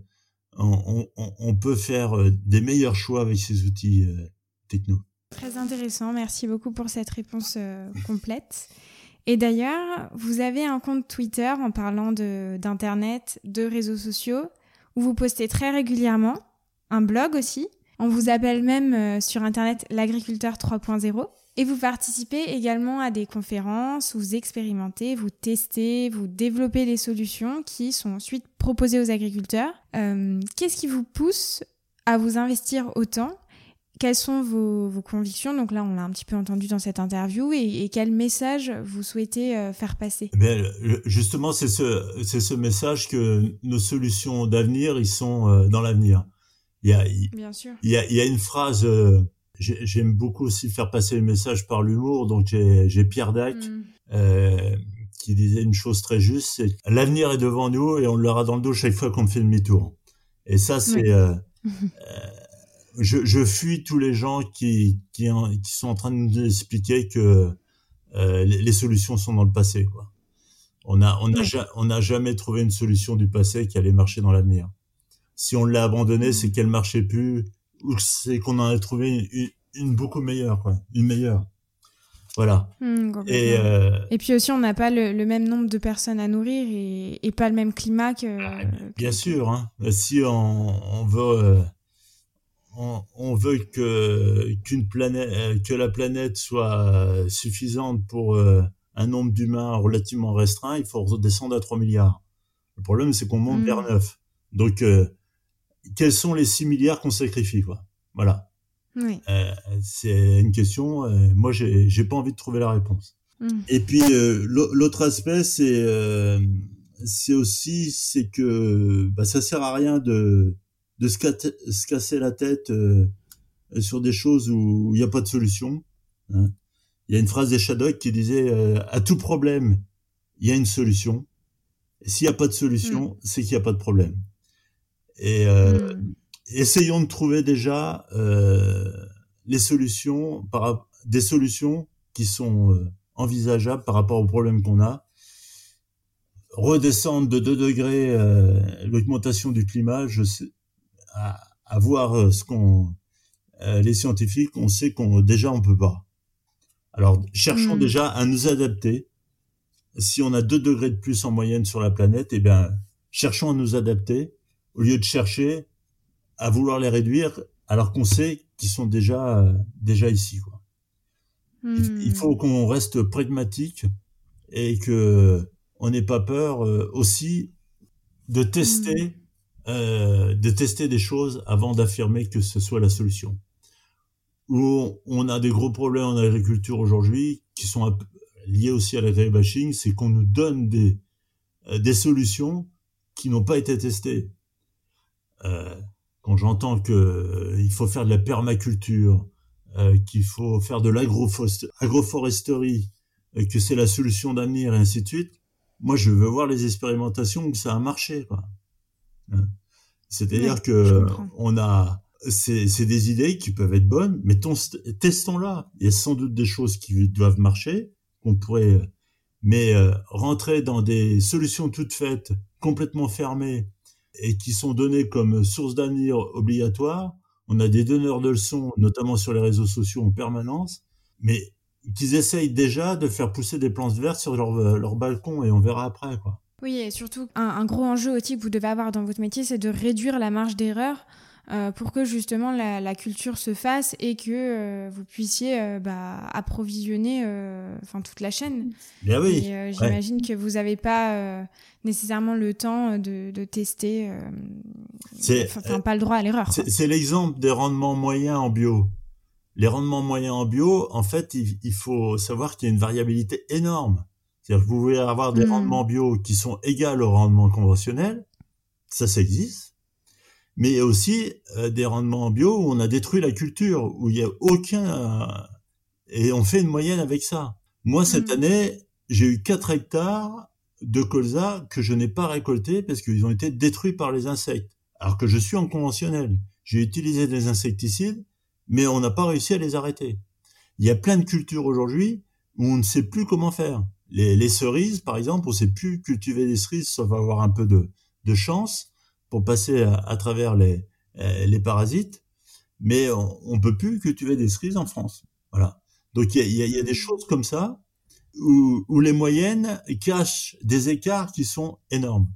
on, on, on, peut faire des meilleurs choix avec ces outils techno. Très intéressant, merci beaucoup pour cette réponse euh, complète. Et d'ailleurs, vous avez un compte Twitter en parlant d'Internet, de, réseaux sociaux, où vous postez très régulièrement, un blog aussi. On vous appelle même euh, sur Internet l'agriculteur 3.0. Et vous participez également à des conférences, vous expérimentez, vous testez, vous développez des solutions qui sont ensuite proposées aux agriculteurs. Euh, qu'est-ce qui vous pousse à vous investir autant quelles sont vos, vos, convictions? Donc là, on l'a un petit peu entendu dans cette interview. Et, et quel message vous souhaitez euh, faire passer? Eh Justement, c'est ce, c'est ce message que nos solutions d'avenir, ils sont euh, dans l'avenir. Il y a, Bien sûr. Il y a, il y a une phrase, euh, j'aime beaucoup aussi faire passer le message par l'humour. Donc j'ai Pierre Dac mm. qui disait une chose très juste, c'est l'avenir est devant nous et on l'aura dans le dos chaque fois qu'on fait demi-tour. Et ça, c'est... je, je, fuis tous les gens qui, qui, qui, sont en train de nous expliquer que euh, les, solutions sont dans le passé. Quoi. On n'a on a, on a jamais trouvé une solution du passé qui allait marcher dans l'avenir. Si on l'a abandonnée, c'est qu'elle marchait plus, ou c'est qu'on en a trouvé une, une, beaucoup meilleure, quoi, une meilleure. Voilà. Mmh, et, euh... et puis aussi, on n'a pas le, le, même nombre de personnes à nourrir et, et pas le même climat que. Ah, bien sûr. Hein. Si on, on veut euh, on, veut que qu'une planète, euh, que la planète soit suffisante pour euh, un nombre d'humains relativement restreint, il faut redescendre à 3 milliards. Le problème, c'est qu'on monte vers 9. Mm. Donc, euh, quels sont les 6 milliards qu'on sacrifie, quoi? Voilà. Oui. c'est une question. moi, j'ai, j'ai pas envie de trouver la réponse. Mm. Et puis, l'autre aspect, c'est c'est aussi c'est que bah, ça sert à rien de de se, casser la tête euh, sur des choses où il n'y a pas de solution. Hein. Il y a une phrase des Shadok qui disait euh, à tout problème, il y a une solution. S'il n'y a pas de solution, mm. c'est qu'il n'y a pas de problème. Et euh, mm. essayons de trouver déjà les solutions, par, des solutions qui sont envisageables par rapport aux problèmes qu'on a redescendre de 2 degrés l'augmentation du climat, je sais, à, voir euh, ce qu'on euh, les scientifiques, on sait qu'on déjà on peut pas. Alors cherchons hmm. déjà à nous adapter. Si on a 2 degrés de plus en moyenne sur la planète, eh bien cherchons à nous adapter au lieu de chercher à vouloir les réduire alors qu'on sait qu'ils sont déjà euh, déjà ici. Quoi. Il, faut hmm. qu'on reste pragmatique et que on n'ait pas peur aussi de tester hmm. Euh, de tester des choses avant d'affirmer que ce soit la solution. On a des gros problèmes en agriculture aujourd'hui qui sont liés aussi à l'agribashing, c'est qu'on nous donne des, euh, des solutions qui n'ont pas été testées. Euh, quand j'entends que euh, il faut faire de la permaculture, qu'il faut faire de l'agroforesterie, que c'est la solution d'avenir et ainsi de suite, moi je veux voir les expérimentations où ça a marché. Quoi. Hein. C'est-à-dire que on a c'est des idées qui peuvent être bonnes, mais testons-la. Il y a sans doute des choses qui doivent marcher, qu'on pourrait, mais euh, rentrer dans des solutions toutes faites, complètement fermées et qui sont données comme source d'avenir obligatoire. On a des donneurs de leçons, notamment sur les réseaux sociaux en permanence, mais qu'ils essayent déjà de faire pousser des plantes vertes sur leur, leur balcon et on verra après, quoi. Oui, et surtout, un, gros enjeu aussi que vous devez avoir dans votre métier, c'est de réduire la marge d'erreur euh, pour que justement la, culture se fasse et que euh, vous puissiez euh, bah, approvisionner enfin toute la chaîne. Bien oui. J'imagine que vous n'avez pas nécessairement le temps de, de tester, enfin pas le droit à l'erreur. C'est l'exemple des rendements moyens en bio. Les rendements moyens en bio, en fait, il faut savoir qu'il y a une variabilité énorme. C'est-à-dire que vous pouvez avoir des hmm. rendements bio qui sont égaux aux rendements conventionnels, ça, ça existe. Mais il y a aussi euh, des rendements bio où on a détruit la culture, où il n'y a aucun... et on fait une moyenne avec ça. Moi, cette hmm. année, j'ai eu 4 hectares de colza que je n'ai pas récoltés parce qu'ils ont été détruits par les insectes. Alors que je suis en conventionnel. J'ai utilisé des insecticides, mais on n'a pas réussi à les arrêter. Il y a plein de cultures aujourd'hui où on ne sait plus comment faire. Les, cerises, par exemple, on sait plus cultiver des cerises sauf avoir un peu de, de chance pour passer à, travers les, euh, les parasites, mais on, on peut plus cultiver des cerises en France. Voilà. Donc il y a, y a, des choses comme ça où, où, les moyennes cachent des écarts qui sont énormes.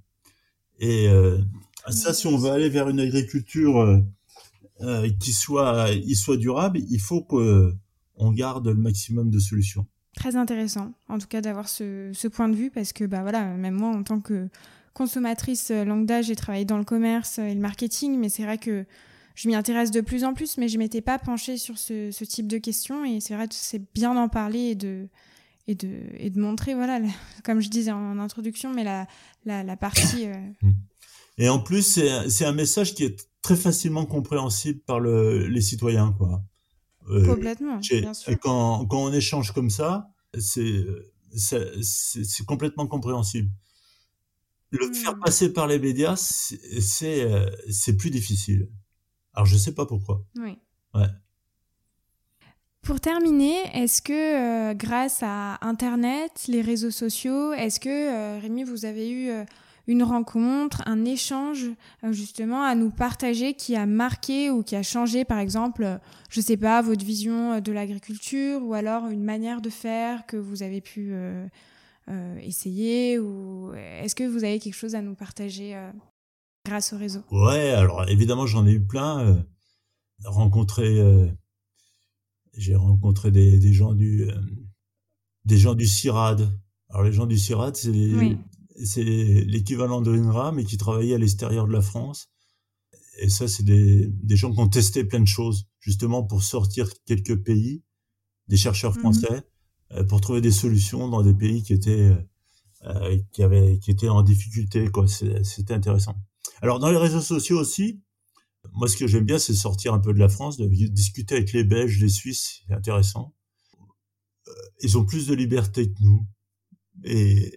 Et euh, ça, si on veut aller vers une agriculture euh, euh qui soit, qui soit durable, il faut que on garde le maximum de solutions très intéressant, en tout cas d'avoir ce, point de vue, parce que bah voilà, même moi en tant que consommatrice euh, langue d'âge, j'ai travaillé dans le commerce et le marketing, mais c'est vrai que je m'y intéresse de plus en plus, mais je m'étais pas penchée sur ce, type de questions. Et c'est vrai que c'est bien d'en parler et de, et de, montrer, voilà, comme je disais en introduction, mais la, la, partie. Euh, mm. Et en plus, c'est un message qui est très facilement compréhensible par le, les citoyens, quoi. Euh, Complètement, bien sûr. Quand, quand on échange comme ça, c'est c'est complètement compréhensible. Le faire hmm. passer par les médias, c'est euh, c'est plus difficile. Alors je sais pas pourquoi. Oui. Ouais. Pour terminer, est-ce que euh, grâce à Internet, les réseaux sociaux, est-ce que euh, Rémi, vous avez eu une rencontre, un échange euh, justement à nous partager qui a marqué ou qui a changé par exemple, euh, je sais pas, votre vision euh, de l'agriculture ou alors une manière de faire que vous avez pu essayer ou est-ce que vous avez quelque chose à nous partager grâce au réseau? Ouais, alors évidemment j'en ai eu plein. rencontré, j'ai rencontré des, gens du des gens du CIRAD. Alors les gens du CIRAD, c'est c'est l'équivalent de l'INRA, mais qui travaillait à l'extérieur de la France. Et ça, c'est des, des gens qui ont testé plein de choses, justement pour sortir quelques pays, des chercheurs mhm. français, euh, pour trouver des solutions dans des pays qui étaient euh, qui avaient qui étaient en difficulté. Quoi, c'était intéressant. Alors dans les réseaux sociaux aussi, moi ce que j'aime bien, c'est sortir un peu de la France, de discuter avec les Belges, les Suisses, c'est intéressant. Euh, ils ont plus de liberté que nous. Et,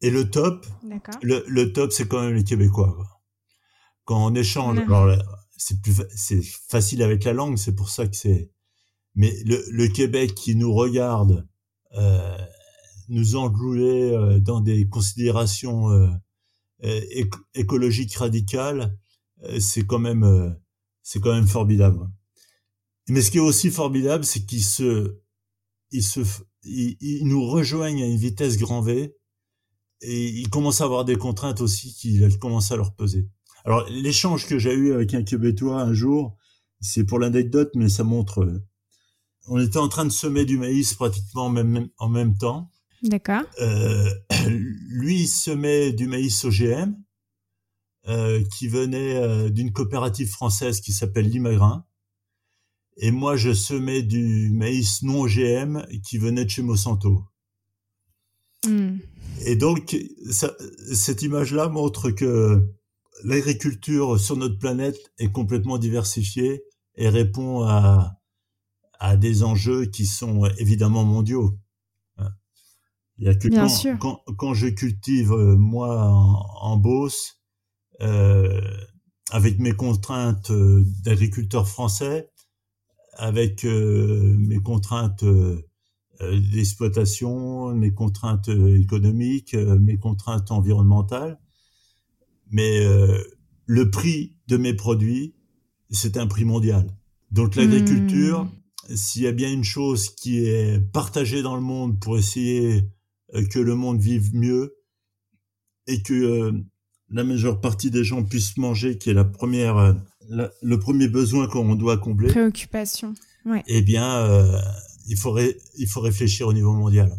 et le top, le, le, top, c'est quand même les Québécois. Quoi. Quand on échange, alors c'est plus, c'est facile avec la langue, c'est pour ça que c'est. Mais le, le Québec qui nous regarde, euh, nous englouer euh, dans des considérations euh, écologiques radicales, euh, c'est quand même, c'est quand même formidable. Mais ce qui est aussi formidable, c'est qu'ils se, ils se, ils, ils nous rejoignent à une vitesse grand V et ils commencent à avoir des contraintes aussi qui commencent à leur peser. Alors l'échange que j'ai eu avec un Québécois un jour, c'est pour l'anecdote, mais ça montre. Euh, on était en train de semer du maïs pratiquement en même, en même temps. D'accord. Euh, lui, il semait du maïs OGM, euh, qui venait euh, d'une coopérative française qui s'appelle Limagrin. Et moi, je semais du maïs non OGM qui venait de chez Monsanto. Hmm. Et donc, cette image-là montre que l'agriculture sur notre planète est complètement diversifiée et répond à, à des enjeux qui sont évidemment mondiaux. Il y a que Bien quand. Quand, quand, je cultive euh, moi en, en Beauce, euh, avec mes contraintes euh, d'agriculteur français, avec euh, mes contraintes euh, d'exploitation, mes contraintes euh, économiques, euh, mes contraintes environnementales. Mais le prix de mes produits, c'est un prix mondial. Donc l'agriculture, hmm. s'il y a bien une chose qui est partagée dans le monde pour essayer que le monde vive mieux et que la majeure partie des gens puissent manger, qui est la première, le premier besoin qu'on doit combler. Préoccupation. Ouais. Eh bien, il faut, il faut réfléchir au niveau mondial.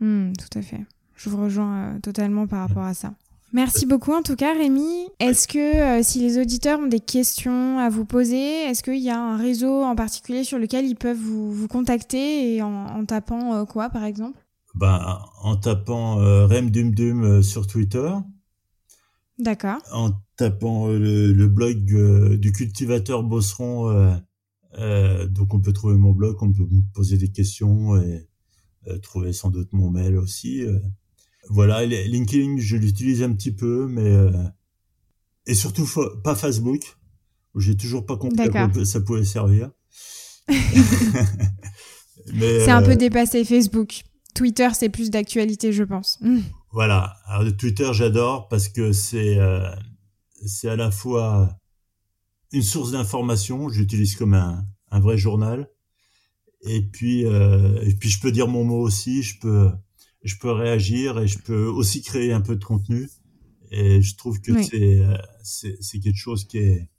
Hmm, tout à fait. Je vous rejoins euh, totalement par rapport à ça. Merci beaucoup en tout cas Rémi. Est-ce que euh, si les auditeurs ont des questions à vous poser, est-ce qu'il y a un réseau en particulier sur lequel ils peuvent vous, vous contacter et en, tapant euh, quoi par exemple? Ben, En tapant Rem Dum Dum sur Twitter. D'accord. En tapant le, blog du cultivateur Bosseron euh, donc on peut trouver mon blog, on peut me poser des questions et euh, trouver sans doute mon mail aussi. Euh. Voilà, LinkedIn, je l'utilise un petit peu, mais et surtout pas Facebook, où j'ai toujours pas compris à quoi ça pouvait servir. c'est un peu dépassé Facebook. Twitter, c'est plus d'actualité, je pense. Voilà. Alors, Twitter, j'adore parce que c'est c'est à la fois une source d'information, j'utilise comme un, un, vrai journal. Et puis, euh, et puis je peux dire mon mot aussi, je peux, je peux réagir et je peux aussi créer un peu de contenu. Et je trouve que c'est, c'est, quelque chose qui est,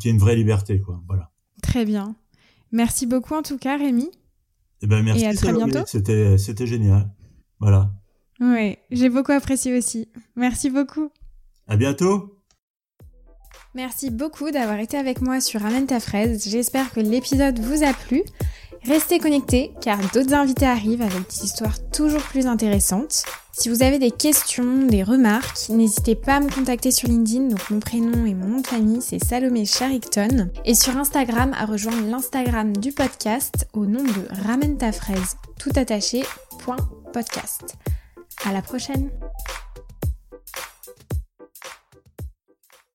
qui est une vraie liberté, quoi. Voilà. Très bien. Merci beaucoup en tout cas, Rémi. Eh ben, merci. Et à très bientôt. C'était, c'était génial. Voilà. Oui, j'ai beaucoup apprécié aussi. Merci beaucoup. À bientôt. Merci beaucoup d'avoir été avec moi sur Ramène ta fraise. J'espère que l'épisode vous a plu. Restez connectés car d'autres invités arrivent avec des histoires toujours plus intéressantes. Si vous avez des questions, des remarques, n'hésitez pas à me contacter sur LinkedIn. Mon prénom et mon nom de famille c'est Salomé Charicton. Et sur Instagram à rejoindre l'Instagram du podcast au nom de Ramène ta fraise tout attaché. podcast. À la prochaine!